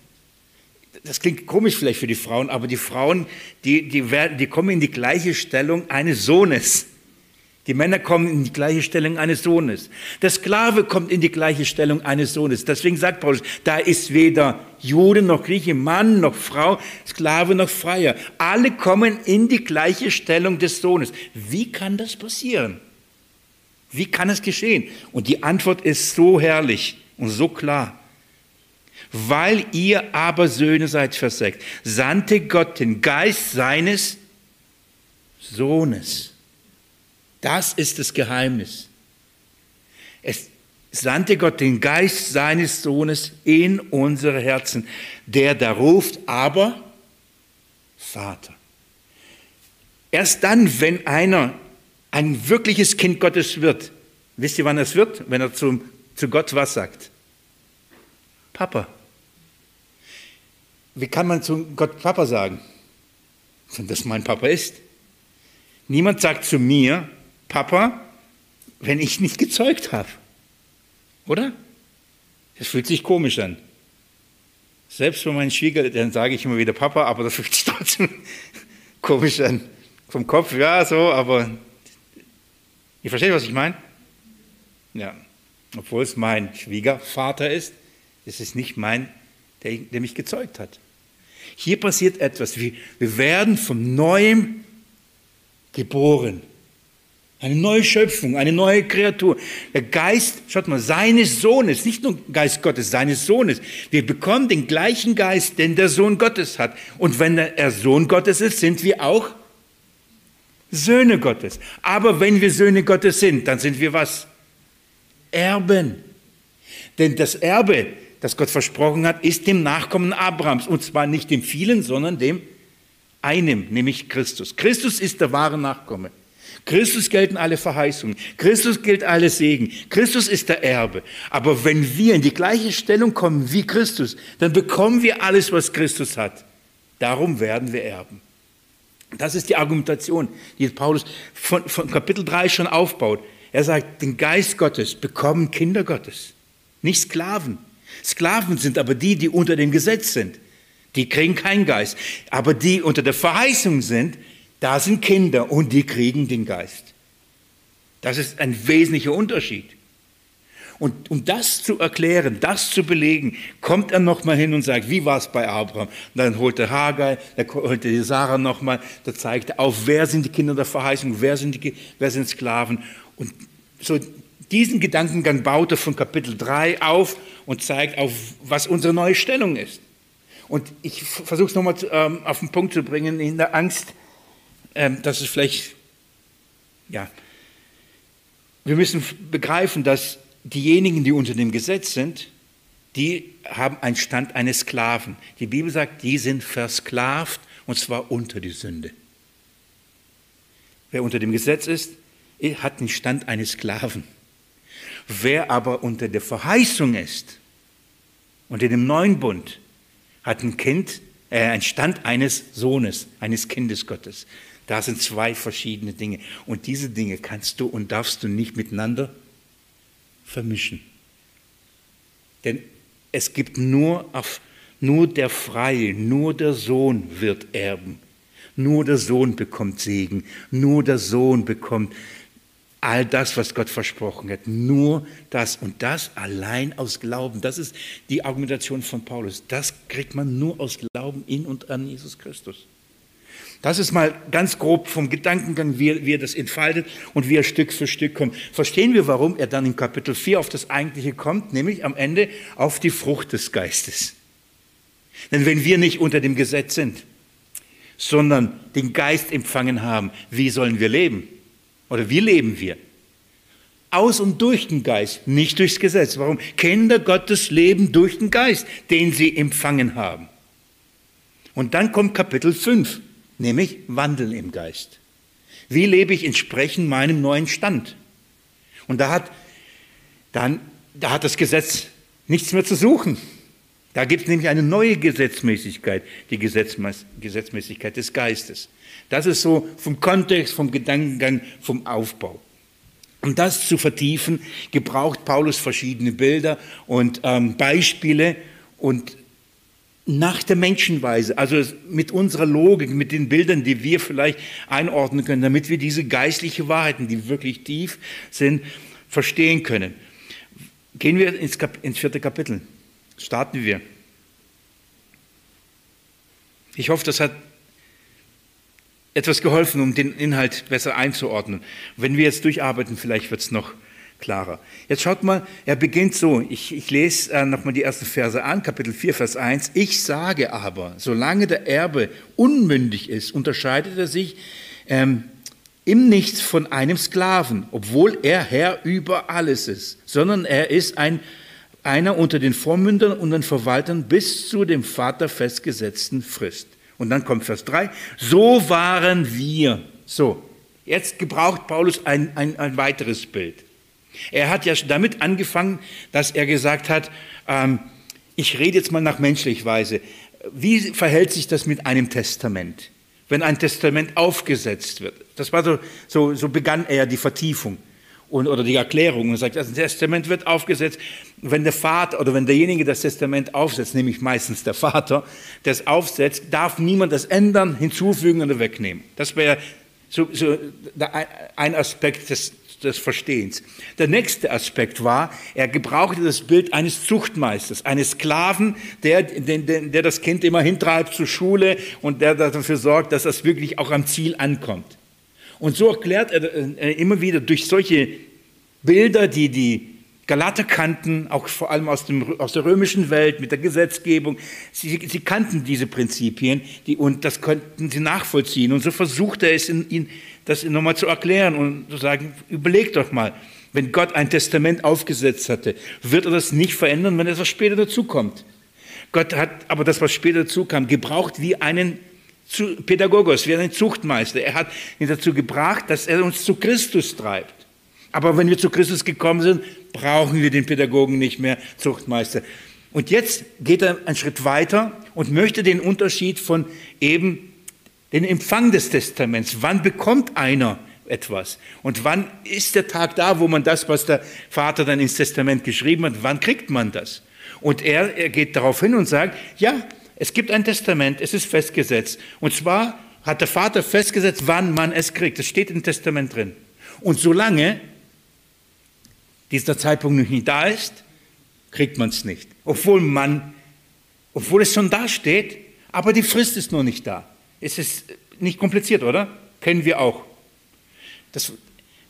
das klingt komisch vielleicht für die Frauen, aber die Frauen, die, die, werden, die kommen in die gleiche Stellung eines Sohnes. Die Männer kommen in die gleiche Stellung eines Sohnes. Der Sklave kommt in die gleiche Stellung eines Sohnes. Deswegen sagt Paulus, da ist weder Jude noch Grieche, Mann noch Frau, Sklave noch Freier. Alle kommen in die gleiche Stellung des Sohnes. Wie kann das passieren? Wie kann es geschehen? Und die Antwort ist so herrlich und so klar weil ihr aber Söhne seid, Vers 6, sandte Gott den Geist seines Sohnes. Das ist das Geheimnis. Es sandte Gott den Geist seines Sohnes in unsere Herzen, der da ruft, aber Vater. Erst dann, wenn einer ein wirkliches Kind Gottes wird, wisst ihr, wann es wird? Wenn er zum, zu Gott was sagt? Papa. Wie kann man zu Gott Papa sagen? Wenn das mein Papa ist. Niemand sagt zu mir, Papa, wenn ich nicht gezeugt habe. Oder? Das fühlt sich komisch an. Selbst von meinen Schwiegereltern sage ich immer wieder Papa, aber das fühlt sich trotzdem komisch an. Vom Kopf, ja, so, aber ihr versteht, was ich meine? Ja. Obwohl es mein Schwiegervater ist, ist es nicht mein der, der mich gezeugt hat. Hier passiert etwas. Wir, wir werden von neuem geboren. Eine neue Schöpfung, eine neue Kreatur. Der Geist, schaut mal, seines Sohnes, nicht nur Geist Gottes, seines Sohnes. Wir bekommen den gleichen Geist, den der Sohn Gottes hat. Und wenn er Sohn Gottes ist, sind wir auch Söhne Gottes. Aber wenn wir Söhne Gottes sind, dann sind wir was? Erben. Denn das Erbe, das Gott versprochen hat, ist dem Nachkommen Abrahams. Und zwar nicht dem vielen, sondern dem einem, nämlich Christus. Christus ist der wahre Nachkomme. Christus gelten alle Verheißungen. Christus gilt alle Segen. Christus ist der Erbe. Aber wenn wir in die gleiche Stellung kommen wie Christus, dann bekommen wir alles, was Christus hat. Darum werden wir erben. Das ist die Argumentation, die Paulus von, von Kapitel 3 schon aufbaut. Er sagt, den Geist Gottes bekommen Kinder Gottes, nicht Sklaven. Sklaven sind aber die, die unter dem Gesetz sind. Die kriegen keinen Geist. Aber die unter der Verheißung sind, da sind Kinder und die kriegen den Geist. Das ist ein wesentlicher Unterschied. Und um das zu erklären, das zu belegen, kommt er nochmal hin und sagt, wie war es bei Abraham? Und dann holt er Hagar, dann holt er Sarah nochmal, da zeigt er auf, wer sind die Kinder der Verheißung, wer sind, die, wer sind Sklaven. Und so diesen Gedankengang baut er von Kapitel 3 auf und zeigt auf, was unsere neue Stellung ist. Und ich versuche es nochmal ähm, auf den Punkt zu bringen, in der Angst, ähm, dass es vielleicht ja, wir müssen begreifen, dass diejenigen, die unter dem Gesetz sind, die haben einen Stand eines Sklaven. Die Bibel sagt, die sind versklavt und zwar unter die Sünde. Wer unter dem Gesetz ist, hat den Stand eines Sklaven. Wer aber unter der Verheißung ist, unter dem neuen Bund, hat ein Kind, äh, einen Stand eines Sohnes, eines Kindes Gottes. Da sind zwei verschiedene Dinge. Und diese Dinge kannst du und darfst du nicht miteinander vermischen. Denn es gibt nur, auf, nur der Freie, nur der Sohn wird erben. Nur der Sohn bekommt Segen. Nur der Sohn bekommt all das, was Gott versprochen hat. Nur das und das allein aus Glauben. Das ist die Argumentation von Paulus. Das kriegt man nur aus Glauben in und an Jesus Christus. Das ist mal ganz grob vom Gedankengang, wie wie er das entfaltet und wie er Stück für Stück kommt. Verstehen wir, warum er dann in Kapitel 4 auf das Eigentliche kommt, nämlich am Ende auf die Frucht des Geistes. Denn wenn wir nicht unter dem Gesetz sind, sondern den Geist empfangen haben, wie sollen wir leben? Oder wie leben wir? Aus und durch den Geist, nicht durchs Gesetz. Warum? Kinder Gottes leben durch den Geist, den sie empfangen haben. Und dann kommt Kapitel 5 nämlich Wandel im Geist. Wie lebe ich entsprechend meinem neuen Stand? Und da hat, dann, da hat das Gesetz nichts mehr zu suchen. Da gibt es nämlich eine neue Gesetzmäßigkeit, die Gesetzmäßigkeit des Geistes. Das ist so vom Kontext, vom Gedankengang, vom Aufbau. Um das zu vertiefen, gebraucht Paulus verschiedene Bilder und ähm, Beispiele und nach der Menschenweise, also mit unserer Logik, mit den Bildern, die wir vielleicht einordnen können, damit wir diese geistlichen Wahrheiten, die wirklich tief sind, verstehen können. Gehen wir ins, Kap ins vierte Kapitel. Starten wir. Ich hoffe, das hat etwas geholfen, um den Inhalt besser einzuordnen. Wenn wir jetzt durcharbeiten, vielleicht wird es noch klarer. Jetzt schaut mal, er beginnt so, ich, ich lese äh, nochmal die ersten Verse an, Kapitel 4, Vers 1. Ich sage aber, solange der Erbe unmündig ist, unterscheidet er sich ähm, im Nichts von einem Sklaven, obwohl er Herr über alles ist, sondern er ist ein, einer unter den Vormündern und den Verwaltern bis zu dem Vater festgesetzten Frist. Und dann kommt Vers 3, so waren wir. So, jetzt gebraucht Paulus ein, ein, ein weiteres Bild. Er hat ja damit angefangen, dass er gesagt hat, ähm, ich rede jetzt mal nach menschlich Weise. Wie verhält sich das mit einem Testament? Wenn ein Testament aufgesetzt wird. Das war so, so, so begann er die Vertiefung und, oder die Erklärung und sagt, das Testament wird aufgesetzt, wenn der Vater oder wenn derjenige das Testament aufsetzt, nämlich meistens der Vater, das aufsetzt, darf niemand das ändern, hinzufügen oder wegnehmen. Das wäre so, so ein Aspekt des des Verstehens. Der nächste Aspekt war, er gebrauchte das Bild eines Zuchtmeisters, eines Sklaven, der, der, der das Kind immer hintreibt zur Schule und der dafür sorgt, dass das wirklich auch am Ziel ankommt. Und so erklärt er äh, immer wieder durch solche Bilder, die die Galater kannten, auch vor allem aus, dem, aus der römischen Welt mit der Gesetzgebung. Sie, sie kannten diese Prinzipien die, und das konnten sie nachvollziehen. Und so versucht er es in, in, das nochmal zu erklären und zu sagen, überlegt doch mal, wenn Gott ein Testament aufgesetzt hatte, wird er das nicht verändern, wenn etwas später dazukommt. Gott hat aber das, was später dazu kam, gebraucht wie einen Pädagogos, wie einen Zuchtmeister. Er hat ihn dazu gebracht, dass er uns zu Christus treibt. Aber wenn wir zu Christus gekommen sind, brauchen wir den Pädagogen nicht mehr, Zuchtmeister. Und jetzt geht er einen Schritt weiter und möchte den Unterschied von eben den Empfang des Testaments. Wann bekommt einer etwas? Und wann ist der Tag da, wo man das, was der Vater dann ins Testament geschrieben hat, wann kriegt man das? Und er, er geht darauf hin und sagt, ja, es gibt ein Testament, es ist festgesetzt. Und zwar hat der Vater festgesetzt, wann man es kriegt. Das steht im Testament drin. Und solange dieser Zeitpunkt noch nicht da ist, kriegt man es nicht. Obwohl man, obwohl es schon da steht, aber die Frist ist noch nicht da. Es ist nicht kompliziert, oder? Kennen wir auch. Das,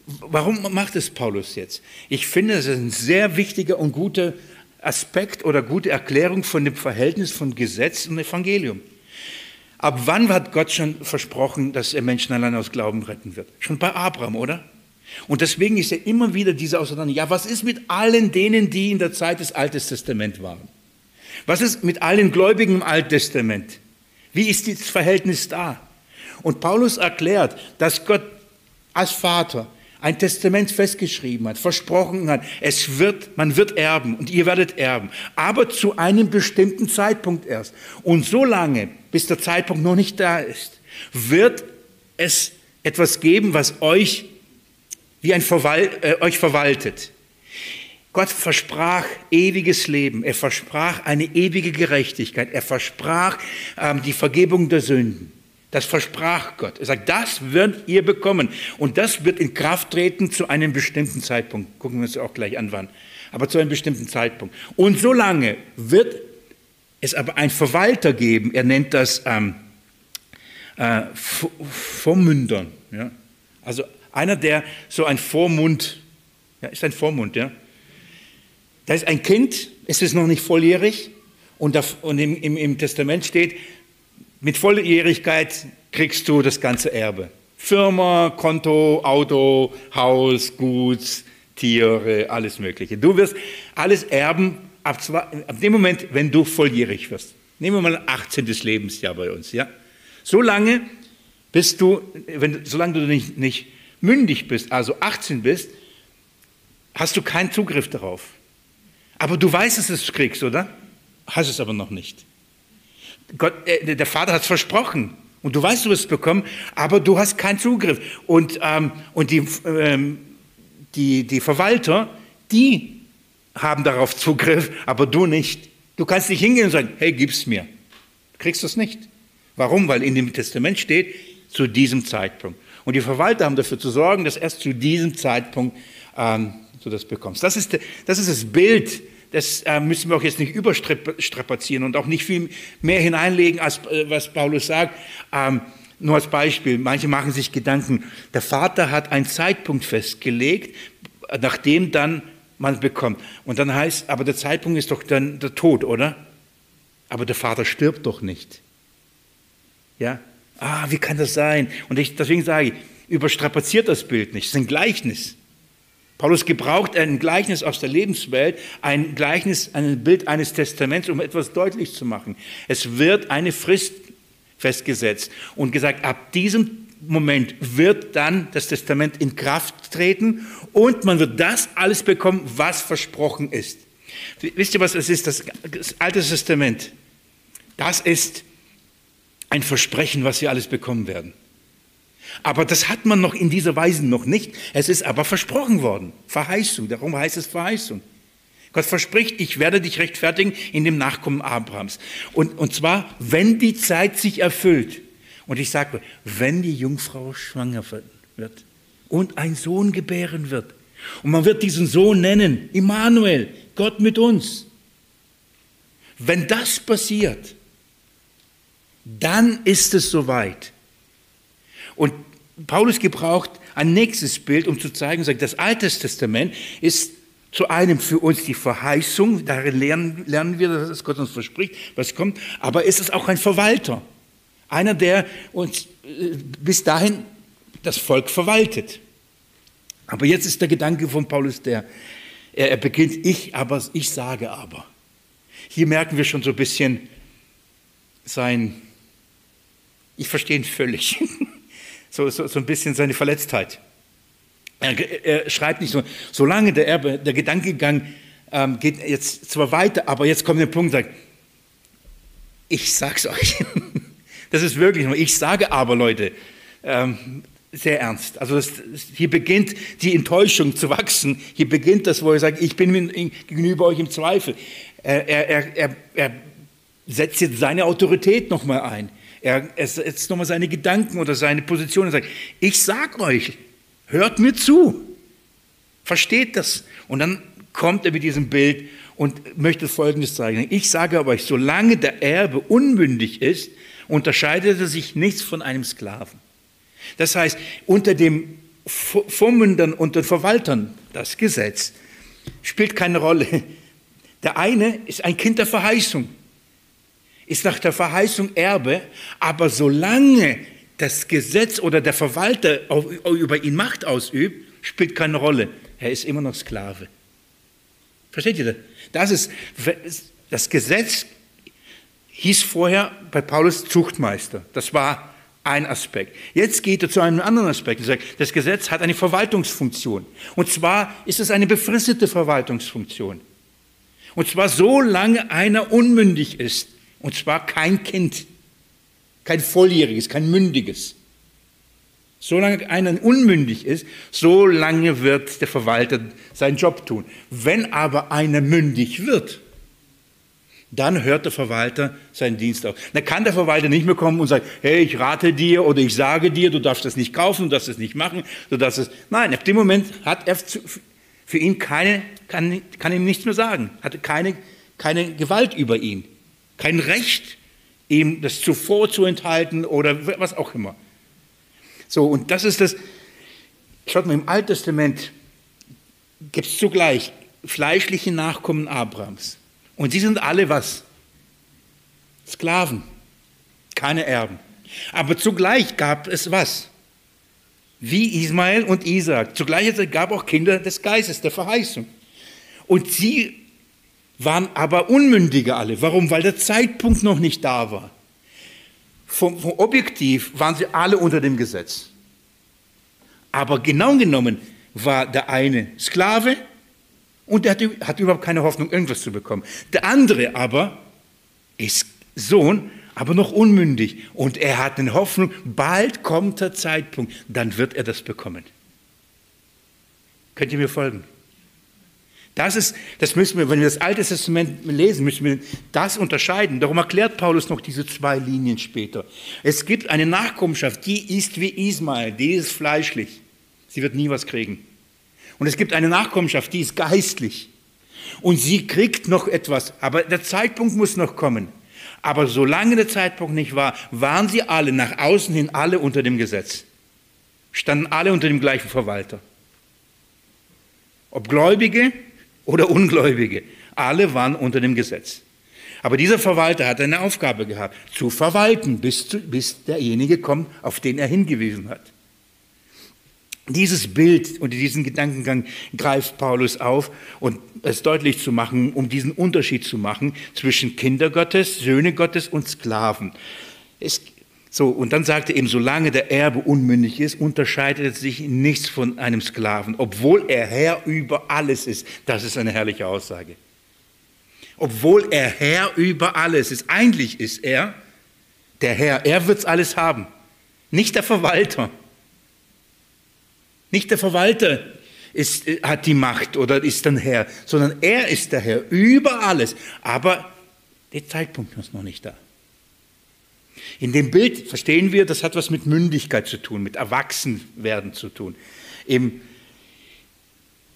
warum macht es Paulus jetzt? Ich finde, das ist ein sehr wichtiger und guter Aspekt oder gute Erklärung von dem Verhältnis von Gesetz und Evangelium. Ab wann hat Gott schon versprochen, dass er Menschen allein aus Glauben retten wird? Schon bei Abraham, oder? Und deswegen ist ja immer wieder diese Auseinandersetzung. Ja, was ist mit allen denen, die in der Zeit des Alten Testaments waren? Was ist mit allen Gläubigen im Alten Testament? Wie ist das Verhältnis da? Und Paulus erklärt, dass Gott als Vater ein Testament festgeschrieben hat, versprochen hat, es wird, man wird erben und ihr werdet erben, aber zu einem bestimmten Zeitpunkt erst. Und so lange, bis der Zeitpunkt noch nicht da ist, wird es etwas geben, was euch wie ein Verwal äh, euch verwaltet. Gott versprach ewiges Leben, er versprach eine ewige Gerechtigkeit, er versprach ähm, die Vergebung der Sünden. Das versprach Gott. Er sagt, das wird ihr bekommen. Und das wird in Kraft treten zu einem bestimmten Zeitpunkt. Gucken wir uns auch gleich an, wann. Aber zu einem bestimmten Zeitpunkt. Und solange wird es aber einen Verwalter geben. Er nennt das ähm, äh, Vormündern. Ja? Also einer, der so ein Vormund, ja, ist ein Vormund, ja. Da ist ein Kind, es ist noch nicht volljährig und, da, und im, im, im Testament steht, mit Volljährigkeit kriegst du das ganze Erbe. Firma, Konto, Auto, Haus, Gut, Tiere, alles Mögliche. Du wirst alles erben ab, zwei, ab dem Moment, wenn du volljährig wirst. Nehmen wir mal ein 18. Lebensjahr bei uns. Ja? Solange bist du, wenn, solange du nicht, nicht mündig bist, also 18 bist, hast du keinen Zugriff darauf. Aber du weißt, dass du es kriegst, oder? Hast es aber noch nicht. Gott, äh, der Vater hat es versprochen. Und du weißt, du wirst es bekommen, aber du hast keinen Zugriff. Und, ähm, und die, ähm, die, die Verwalter, die haben darauf Zugriff, aber du nicht. Du kannst nicht hingehen und sagen, hey, gib's mir. Du kriegst es nicht. Warum? Weil in dem Testament steht, zu diesem Zeitpunkt. Und die Verwalter haben dafür zu sorgen, dass erst zu diesem Zeitpunkt ähm, du das bekommst. Das ist, das ist das Bild, das äh, müssen wir auch jetzt nicht überstrapazieren und auch nicht viel mehr hineinlegen, als äh, was Paulus sagt. Ähm, nur als Beispiel, manche machen sich Gedanken, der Vater hat einen Zeitpunkt festgelegt, nachdem dann man bekommt. Und dann heißt, aber der Zeitpunkt ist doch dann der Tod, oder? Aber der Vater stirbt doch nicht. Ja? Ah, wie kann das sein? Und ich, deswegen sage ich, überstrapaziert das Bild nicht. Es ist ein Gleichnis. Paulus gebraucht ein Gleichnis aus der Lebenswelt, ein Gleichnis, ein Bild eines Testaments, um etwas deutlich zu machen. Es wird eine Frist festgesetzt und gesagt, ab diesem Moment wird dann das Testament in Kraft treten und man wird das alles bekommen, was versprochen ist. Wisst ihr, was es ist? Das, das Alte Testament, das ist ein Versprechen, was wir alles bekommen werden. Aber das hat man noch in dieser Weise noch nicht. Es ist aber versprochen worden. Verheißung, darum heißt es Verheißung. Gott verspricht, ich werde dich rechtfertigen in dem Nachkommen Abrahams. Und, und zwar, wenn die Zeit sich erfüllt. Und ich sage, wenn die Jungfrau schwanger wird und ein Sohn gebären wird. Und man wird diesen Sohn nennen, Immanuel, Gott mit uns. Wenn das passiert, dann ist es soweit. Und Paulus gebraucht ein nächstes Bild, um zu zeigen, sagt, das Alte Testament ist zu einem für uns die Verheißung, darin lernen, lernen wir, dass Gott uns verspricht, was kommt, aber ist es auch ein Verwalter, einer, der uns äh, bis dahin das Volk verwaltet. Aber jetzt ist der Gedanke von Paulus der, er, er beginnt, ich aber, ich sage aber. Hier merken wir schon so ein bisschen sein, ich verstehe ihn völlig. so, so, so ein bisschen seine Verletztheit. Er, er schreibt nicht so, solange der Erbe, der Gedankengang ähm, geht jetzt zwar weiter, aber jetzt kommt der Punkt, sagt, ich sag's euch. das ist wirklich, ich sage aber, Leute, ähm, sehr ernst. Also das, hier beginnt die Enttäuschung zu wachsen. Hier beginnt das, wo er sagt, ich bin gegenüber euch im Zweifel. Er, er, er, er setzt jetzt seine Autorität nochmal ein. Er, setzt nochmal seine Gedanken oder seine Position und sagt, ich sag euch, hört mir zu, versteht das. Und dann kommt er mit diesem Bild und möchte Folgendes zeigen. Ich sage aber euch, solange der Erbe unmündig ist, unterscheidet er sich nichts von einem Sklaven. Das heißt, unter dem Vormündern und den Verwaltern, das Gesetz, spielt keine Rolle. Der eine ist ein Kind der Verheißung. Ist nach der Verheißung Erbe, aber solange das Gesetz oder der Verwalter über ihn Macht ausübt, spielt keine Rolle. Er ist immer noch Sklave. Versteht ihr das? Das ist, das Gesetz hieß vorher bei Paulus Zuchtmeister. Das war ein Aspekt. Jetzt geht er zu einem anderen Aspekt. Er sagt, das Gesetz hat eine Verwaltungsfunktion. Und zwar ist es eine befristete Verwaltungsfunktion. Und zwar solange einer unmündig ist. Und zwar kein Kind, kein Volljähriges, kein Mündiges. Solange einer unmündig ist, solange wird der Verwalter seinen Job tun. Wenn aber einer mündig wird, dann hört der Verwalter seinen Dienst auf. Dann kann der Verwalter nicht mehr kommen und sagen, hey, ich rate dir oder ich sage dir, du darfst das nicht kaufen, du darfst das nicht machen, du darfst es. Nein, ab dem Moment hat er für ihn keine, kann, kann ihm nichts mehr sagen, hatte keine, keine Gewalt über ihn, kein Recht, ihm das zuvor zu enthalten oder was auch immer. So, und das ist das, schaut mal, im Alten Testament gibt es zugleich fleischliche Nachkommen Abrahams. Und sie sind alle was? Sklaven, keine Erben. Aber zugleich gab es was? Wie Ismael und Isaac. Zugleich gab auch Kinder des Geistes, der Verheißung. Und sie waren aber Unmündige alle. Warum? Weil der Zeitpunkt noch nicht da war vom, vom Objektiv waren sie alle unter dem Gesetz. Aber genau genommen war der eine Sklave und der hatte, hat überhaupt keine Hoffnung, irgendwas zu bekommen. Der andere aber ist Sohn, aber noch unmündig. Und er hat eine Hoffnung, bald kommt der Zeitpunkt, dann wird er das bekommen. Könnt ihr mir folgen? Das ist, das müssen wir, wenn wir das Alte Testament lesen, müssen wir das unterscheiden. Darum erklärt Paulus noch diese zwei Linien später. Es gibt eine Nachkommenschaft, die ist wie Ismael, die ist fleischlich. Sie wird nie was kriegen. Und es gibt eine Nachkommenschaft, die ist geistlich. Und sie kriegt noch etwas, aber der Zeitpunkt muss noch kommen. Aber solange der Zeitpunkt nicht war, waren sie alle nach außen hin alle unter dem Gesetz. Standen alle unter dem gleichen Verwalter. Ob Gläubige oder Ungläubige. Alle waren unter dem Gesetz. Aber dieser Verwalter hat eine Aufgabe gehabt, zu verwalten, bis, zu, bis derjenige kommt, auf den er hingewiesen hat. Dieses Bild und diesen Gedankengang greift Paulus auf und es deutlich zu machen, um diesen Unterschied zu machen zwischen Kinder Gottes, Söhne Gottes und Sklaven. Es so, und dann sagt er eben, solange der Erbe unmündig ist, unterscheidet er sich nichts von einem Sklaven, obwohl er Herr über alles ist. Das ist eine herrliche Aussage. Obwohl er Herr über alles ist. Eigentlich ist er der Herr. Er wird alles haben. Nicht der Verwalter. Nicht der Verwalter ist, hat die Macht oder ist dann Herr, sondern er ist der Herr über alles. Aber der Zeitpunkt ist noch nicht da. In dem Bild verstehen wir, das hat was mit Mündigkeit zu tun, mit Erwachsenwerden zu tun. Im,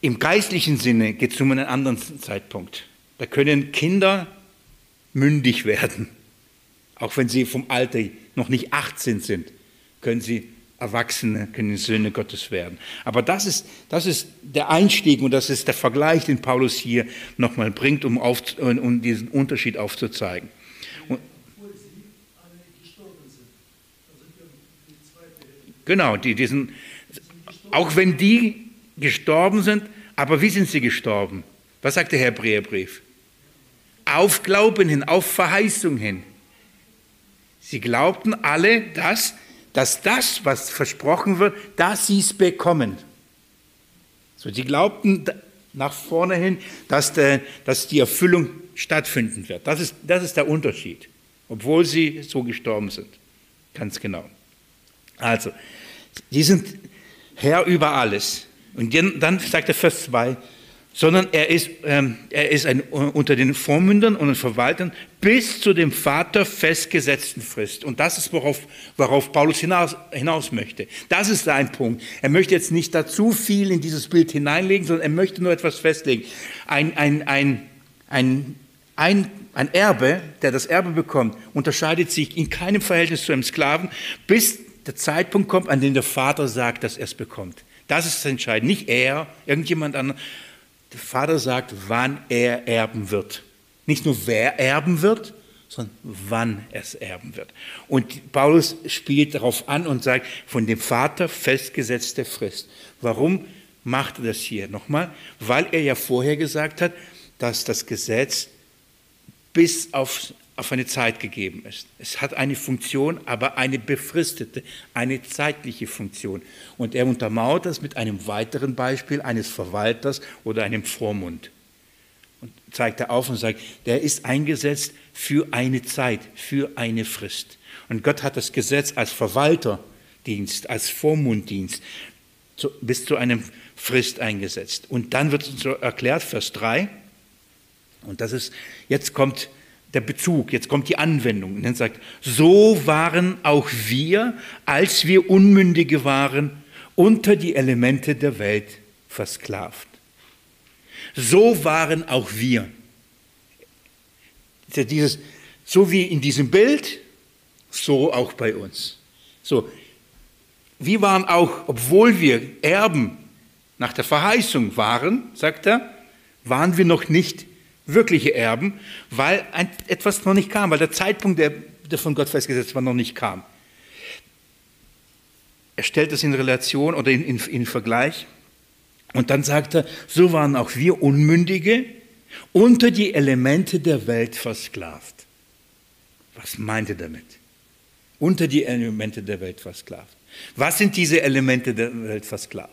im geistlichen Sinne geht es um einen anderen Zeitpunkt. Da können Kinder mündig werden. Auch wenn sie vom Alter noch nicht 18 sind, können sie Erwachsene, können Söhne Gottes werden. Aber das ist, das ist der Einstieg und das ist der Vergleich, den Paulus hier nochmal bringt, um, auf, um diesen Unterschied aufzuzeigen. Genau, die, die sind, auch wenn die gestorben sind, aber wie sind sie gestorben? Was sagt der Hebräerbrief? Auf Glauben hin, auf Verheißung hin. Sie glaubten alle, dass, dass das, was versprochen wird, dass sie es bekommen. So, sie glaubten nach vorne hin, dass, der, dass die Erfüllung stattfinden wird. Das ist, das ist der Unterschied, obwohl sie so gestorben sind. Ganz genau. Also, die sind Herr über alles. Und dann sagt der Vers 2, sondern er ist, ähm, er ist ein, unter den Vormündern und den Verwaltern bis zu dem Vater festgesetzten Frist. Und das ist, worauf, worauf Paulus hinaus, hinaus möchte. Das ist sein Punkt. Er möchte jetzt nicht da zu viel in dieses Bild hineinlegen, sondern er möchte nur etwas festlegen. Ein, ein, ein, ein, ein, ein Erbe, der das Erbe bekommt, unterscheidet sich in keinem Verhältnis zu einem Sklaven, bis der Zeitpunkt kommt, an dem der Vater sagt, dass er es bekommt. Das ist das Entscheidende. Nicht er, irgendjemand anderes. Der Vater sagt, wann er erben wird. Nicht nur wer erben wird, sondern wann es erben wird. Und Paulus spielt darauf an und sagt, von dem Vater festgesetzte Frist. Warum macht er das hier nochmal? Weil er ja vorher gesagt hat, dass das Gesetz bis auf, auf eine Zeit gegeben ist. Es hat eine Funktion, aber eine befristete, eine zeitliche Funktion. Und er untermauert das mit einem weiteren Beispiel eines Verwalters oder einem Vormund. Und zeigt er auf und sagt, der ist eingesetzt für eine Zeit, für eine Frist. Und Gott hat das Gesetz als Verwalterdienst, als Vormunddienst zu, bis zu einem Frist eingesetzt. Und dann wird uns so erklärt, Vers 3, und das ist, jetzt kommt der Bezug, jetzt kommt die Anwendung. Und dann sagt, so waren auch wir, als wir Unmündige waren, unter die Elemente der Welt versklavt. So waren auch wir. Dieses, so wie in diesem Bild, so auch bei uns. So, wir waren auch, obwohl wir Erben nach der Verheißung waren, sagt er, waren wir noch nicht wirkliche Erben, weil ein, etwas noch nicht kam, weil der Zeitpunkt, der, der von Gott festgesetzt war, noch nicht kam. Er stellt das in Relation oder in, in, in Vergleich. Und dann sagt er, so waren auch wir Unmündige unter die Elemente der Welt versklavt. Was meint er damit? Unter die Elemente der Welt versklavt. Was sind diese Elemente der Welt versklavt?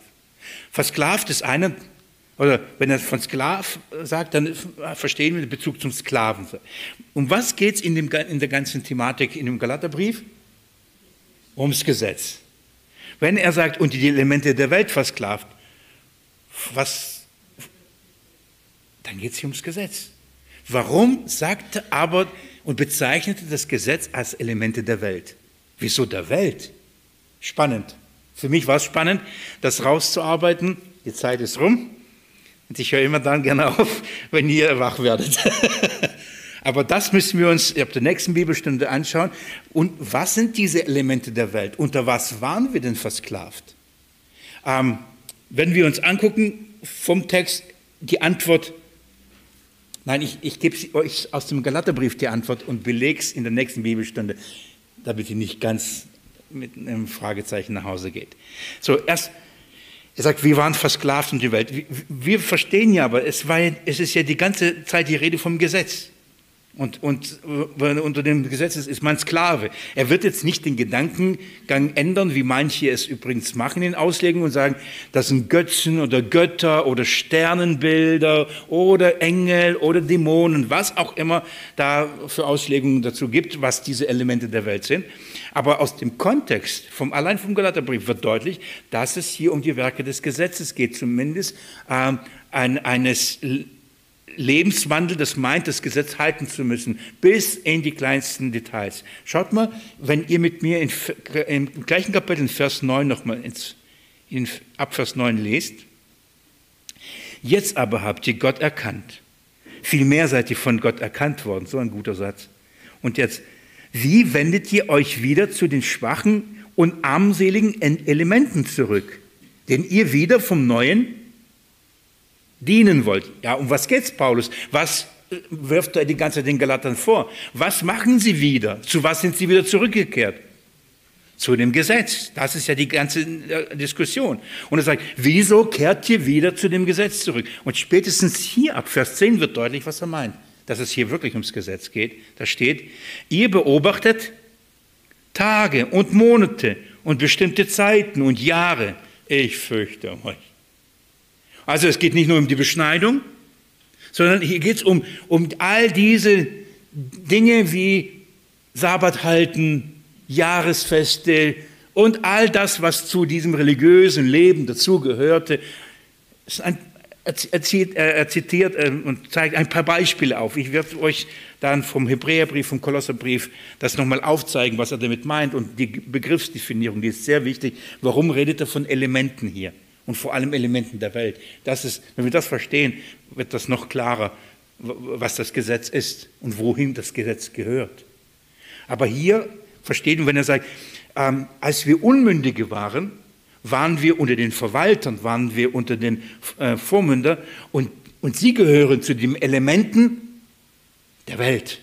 Versklavt ist einer, oder wenn er von Sklav sagt, dann verstehen wir den Bezug zum Sklaven. Um was geht es in, in der ganzen Thematik in dem Galaterbrief? Ums Gesetz. Wenn er sagt, unter die Elemente der Welt versklavt, was, dann geht es hier ums Gesetz. Warum sagte aber und bezeichnete das Gesetz als Elemente der Welt? Wieso der Welt? Spannend. Für mich war es spannend, das rauszuarbeiten. Die Zeit ist rum. Und ich höre immer dann gerne auf, wenn ihr wach werdet. Aber das müssen wir uns ab der nächsten Bibelstunde anschauen. Und was sind diese Elemente der Welt? Unter was waren wir denn versklavt? Ähm, wenn wir uns angucken vom Text, die Antwort, nein, ich, ich gebe euch aus dem Galaterbrief die Antwort und belege es in der nächsten Bibelstunde, damit ihr nicht ganz mit einem Fragezeichen nach Hause geht. So, erst, er sagt, wir waren versklavt in die Welt. Wir verstehen ja, aber es, war, es ist ja die ganze Zeit die Rede vom Gesetz. Und, und unter dem Gesetz ist, ist man Sklave. Er wird jetzt nicht den Gedankengang ändern, wie manche es übrigens machen in Auslegungen und sagen, das sind Götzen oder Götter oder Sternenbilder oder Engel oder Dämonen, was auch immer da für Auslegungen dazu gibt, was diese Elemente der Welt sind. Aber aus dem Kontext, vom, allein vom Galaterbrief wird deutlich, dass es hier um die Werke des Gesetzes geht, zumindest äh, ein, eines Lebenswandel, das meint, das Gesetz halten zu müssen, bis in die kleinsten Details. Schaut mal, wenn ihr mit mir in, im gleichen Kapitel in Vers 9 nochmal in, ab Vers 9 lest. Jetzt aber habt ihr Gott erkannt. Vielmehr seid ihr von Gott erkannt worden. So ein guter Satz. Und jetzt, wie wendet ihr euch wieder zu den schwachen und armseligen Elementen zurück, den ihr wieder vom Neuen dienen wollt. Ja, um was geht's, Paulus? Was äh, wirft er die ganze Zeit den Galatern vor? Was machen sie wieder? Zu was sind sie wieder zurückgekehrt? Zu dem Gesetz. Das ist ja die ganze äh, Diskussion. Und er sagt, wieso kehrt ihr wieder zu dem Gesetz zurück? Und spätestens hier ab Vers 10 wird deutlich, was er meint. Dass es hier wirklich ums Gesetz geht. Da steht, ihr beobachtet Tage und Monate und bestimmte Zeiten und Jahre. Ich fürchte euch. Also es geht nicht nur um die Beschneidung, sondern hier geht es um, um all diese Dinge wie Sabbat halten, Jahresfeste und all das, was zu diesem religiösen Leben dazugehörte. Er, er zitiert ähm, und zeigt ein paar Beispiele auf. Ich werde euch dann vom Hebräerbrief, vom Kolosserbrief das nochmal aufzeigen, was er damit meint und die Begriffsdefinierung, die ist sehr wichtig. Warum redet er von Elementen hier? Und vor allem Elementen der Welt. Das ist, wenn wir das verstehen, wird das noch klarer, was das Gesetz ist und wohin das Gesetz gehört. Aber hier verstehen wir, wenn er sagt, ähm, als wir Unmündige waren, waren wir unter den Verwaltern, waren wir unter den äh, Vormündern und, und sie gehören zu den Elementen der Welt.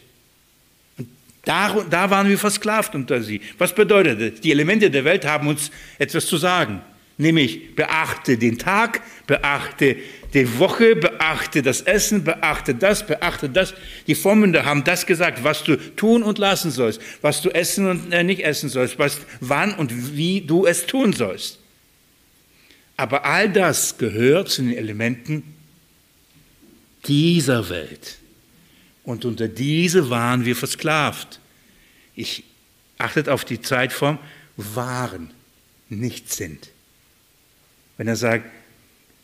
Da, da waren wir versklavt unter sie. Was bedeutet das? Die Elemente der Welt haben uns etwas zu sagen. Nämlich beachte den Tag, beachte die Woche, beachte das Essen, beachte das, beachte das. Die Vormünder haben das gesagt, was du tun und lassen sollst, was du essen und äh, nicht essen sollst, was, wann und wie du es tun sollst. Aber all das gehört zu den Elementen dieser Welt. Und unter diese waren wir versklavt. Ich achtet auf die Zeitform, waren, nicht sind. Wenn er sagt,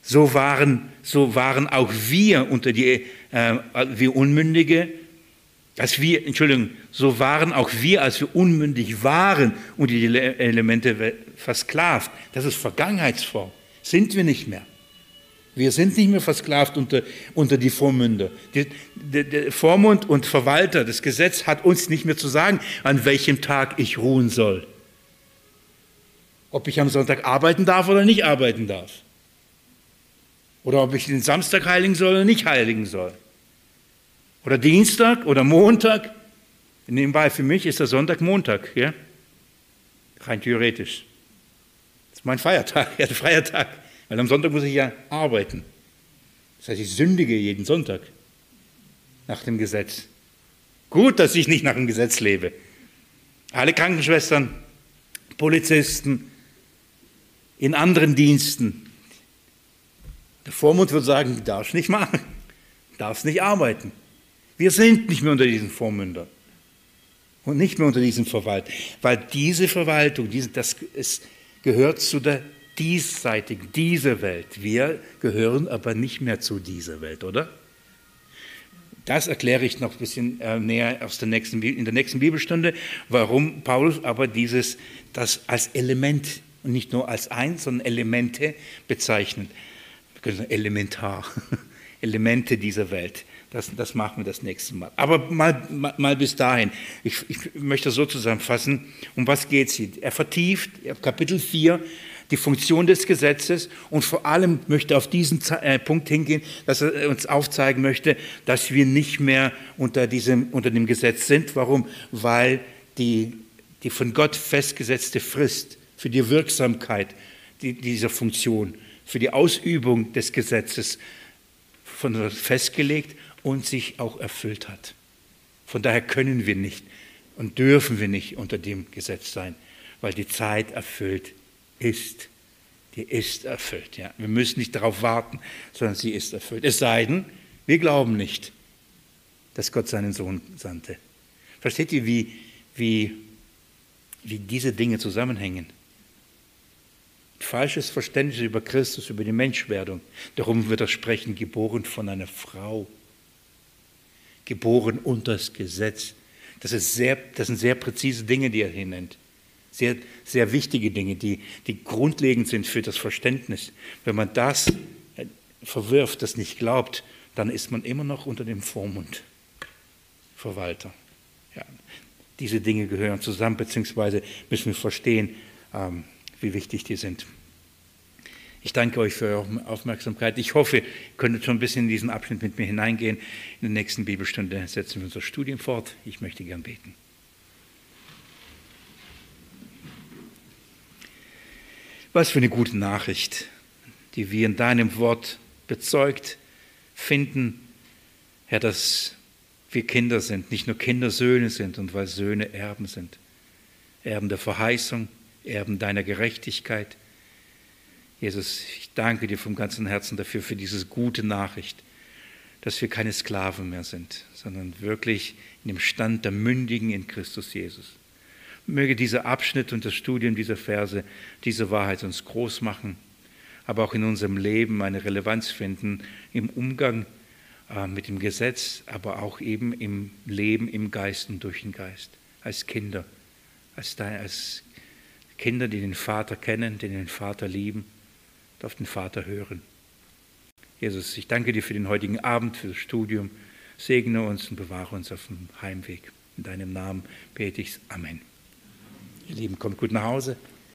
so waren, so waren auch wir unter die, äh, wir Unmündige, als wir, Entschuldigung, so waren auch wir, als wir unmündig waren unter die Elemente versklavt. Das ist Vergangenheitsform. Sind wir nicht mehr. Wir sind nicht mehr versklavt unter, unter die Vormünder. Die, der, der Vormund und Verwalter, das Gesetz hat uns nicht mehr zu sagen, an welchem Tag ich ruhen soll. Ob ich am Sonntag arbeiten darf oder nicht arbeiten darf. Oder ob ich den Samstag heiligen soll oder nicht heiligen soll. Oder Dienstag oder Montag. Nebenbei, für mich ist der Sonntag Montag, ja? rein theoretisch. Das ist mein Feiertag, ja, der Feiertag. Weil am Sonntag muss ich ja arbeiten. Das heißt, ich sündige jeden Sonntag nach dem Gesetz. Gut, dass ich nicht nach dem Gesetz lebe. Alle Krankenschwestern, Polizisten, in anderen Diensten. Der Vormund wird sagen, darfst nicht machen, darfst nicht arbeiten. Wir sind nicht mehr unter diesen Vormündern und nicht mehr unter diesem Verwaltung, weil diese Verwaltung, diese, das es gehört zu der diesseitigen, diese Welt. Wir gehören aber nicht mehr zu dieser Welt, oder? Das erkläre ich noch ein bisschen äh, näher aus der nächsten, in der nächsten Bibelstunde, warum Paulus aber dieses, das als Element und nicht nur als eins, sondern Elemente bezeichnet. Elementar, Elemente dieser Welt. Das, das, machen wir das nächste Mal. Aber mal, mal, mal bis dahin. Ich, ich, möchte so zusammenfassen, um was geht es hier? Er vertieft, Kapitel 4, die Funktion des Gesetzes und vor allem möchte auf diesen äh, Punkt hingehen, dass er uns aufzeigen möchte, dass wir nicht mehr unter, diesem, unter dem Gesetz sind. Warum? Weil die, die von Gott festgesetzte Frist für die Wirksamkeit dieser Funktion, für die Ausübung des Gesetzes festgelegt und sich auch erfüllt hat. Von daher können wir nicht und dürfen wir nicht unter dem Gesetz sein, weil die Zeit erfüllt ist. Die ist erfüllt. Ja. Wir müssen nicht darauf warten, sondern sie ist erfüllt. Es sei denn, wir glauben nicht, dass Gott seinen Sohn sandte. Versteht ihr, wie, wie, wie diese Dinge zusammenhängen? Falsches Verständnis über Christus, über die Menschwerdung. Darum wird er sprechen, geboren von einer Frau. Geboren unter das Gesetz. Das, ist sehr, das sind sehr präzise Dinge, die er hier nennt. Sehr, sehr wichtige Dinge, die, die grundlegend sind für das Verständnis. Wenn man das äh, verwirft, das nicht glaubt, dann ist man immer noch unter dem Vormund. Verwalter. Ja, diese Dinge gehören zusammen, beziehungsweise müssen wir verstehen, ähm, wie wichtig die sind. Ich danke euch für eure Aufmerksamkeit. Ich hoffe, ihr könntet schon ein bisschen in diesen Abschnitt mit mir hineingehen. In der nächsten Bibelstunde setzen wir unser Studium fort. Ich möchte gern beten. Was für eine gute Nachricht, die wir in deinem Wort bezeugt finden, Herr, dass wir Kinder sind, nicht nur Kinder Söhne sind und weil Söhne Erben sind. Erben der Verheißung, Erben deiner Gerechtigkeit. Jesus, ich danke dir vom ganzen Herzen dafür, für diese gute Nachricht, dass wir keine Sklaven mehr sind, sondern wirklich in dem Stand der Mündigen in Christus Jesus. Möge dieser Abschnitt und das Studium dieser Verse diese Wahrheit uns groß machen, aber auch in unserem Leben eine Relevanz finden im Umgang äh, mit dem Gesetz, aber auch eben im Leben im Geist und durch den Geist, als Kinder, als, als Kinder, die den Vater kennen, die den Vater lieben auf den Vater hören. Jesus, ich danke dir für den heutigen Abend, für das Studium. Segne uns und bewahre uns auf dem Heimweg. In deinem Namen bete ich Amen. Ihr Lieben, kommt gut nach Hause.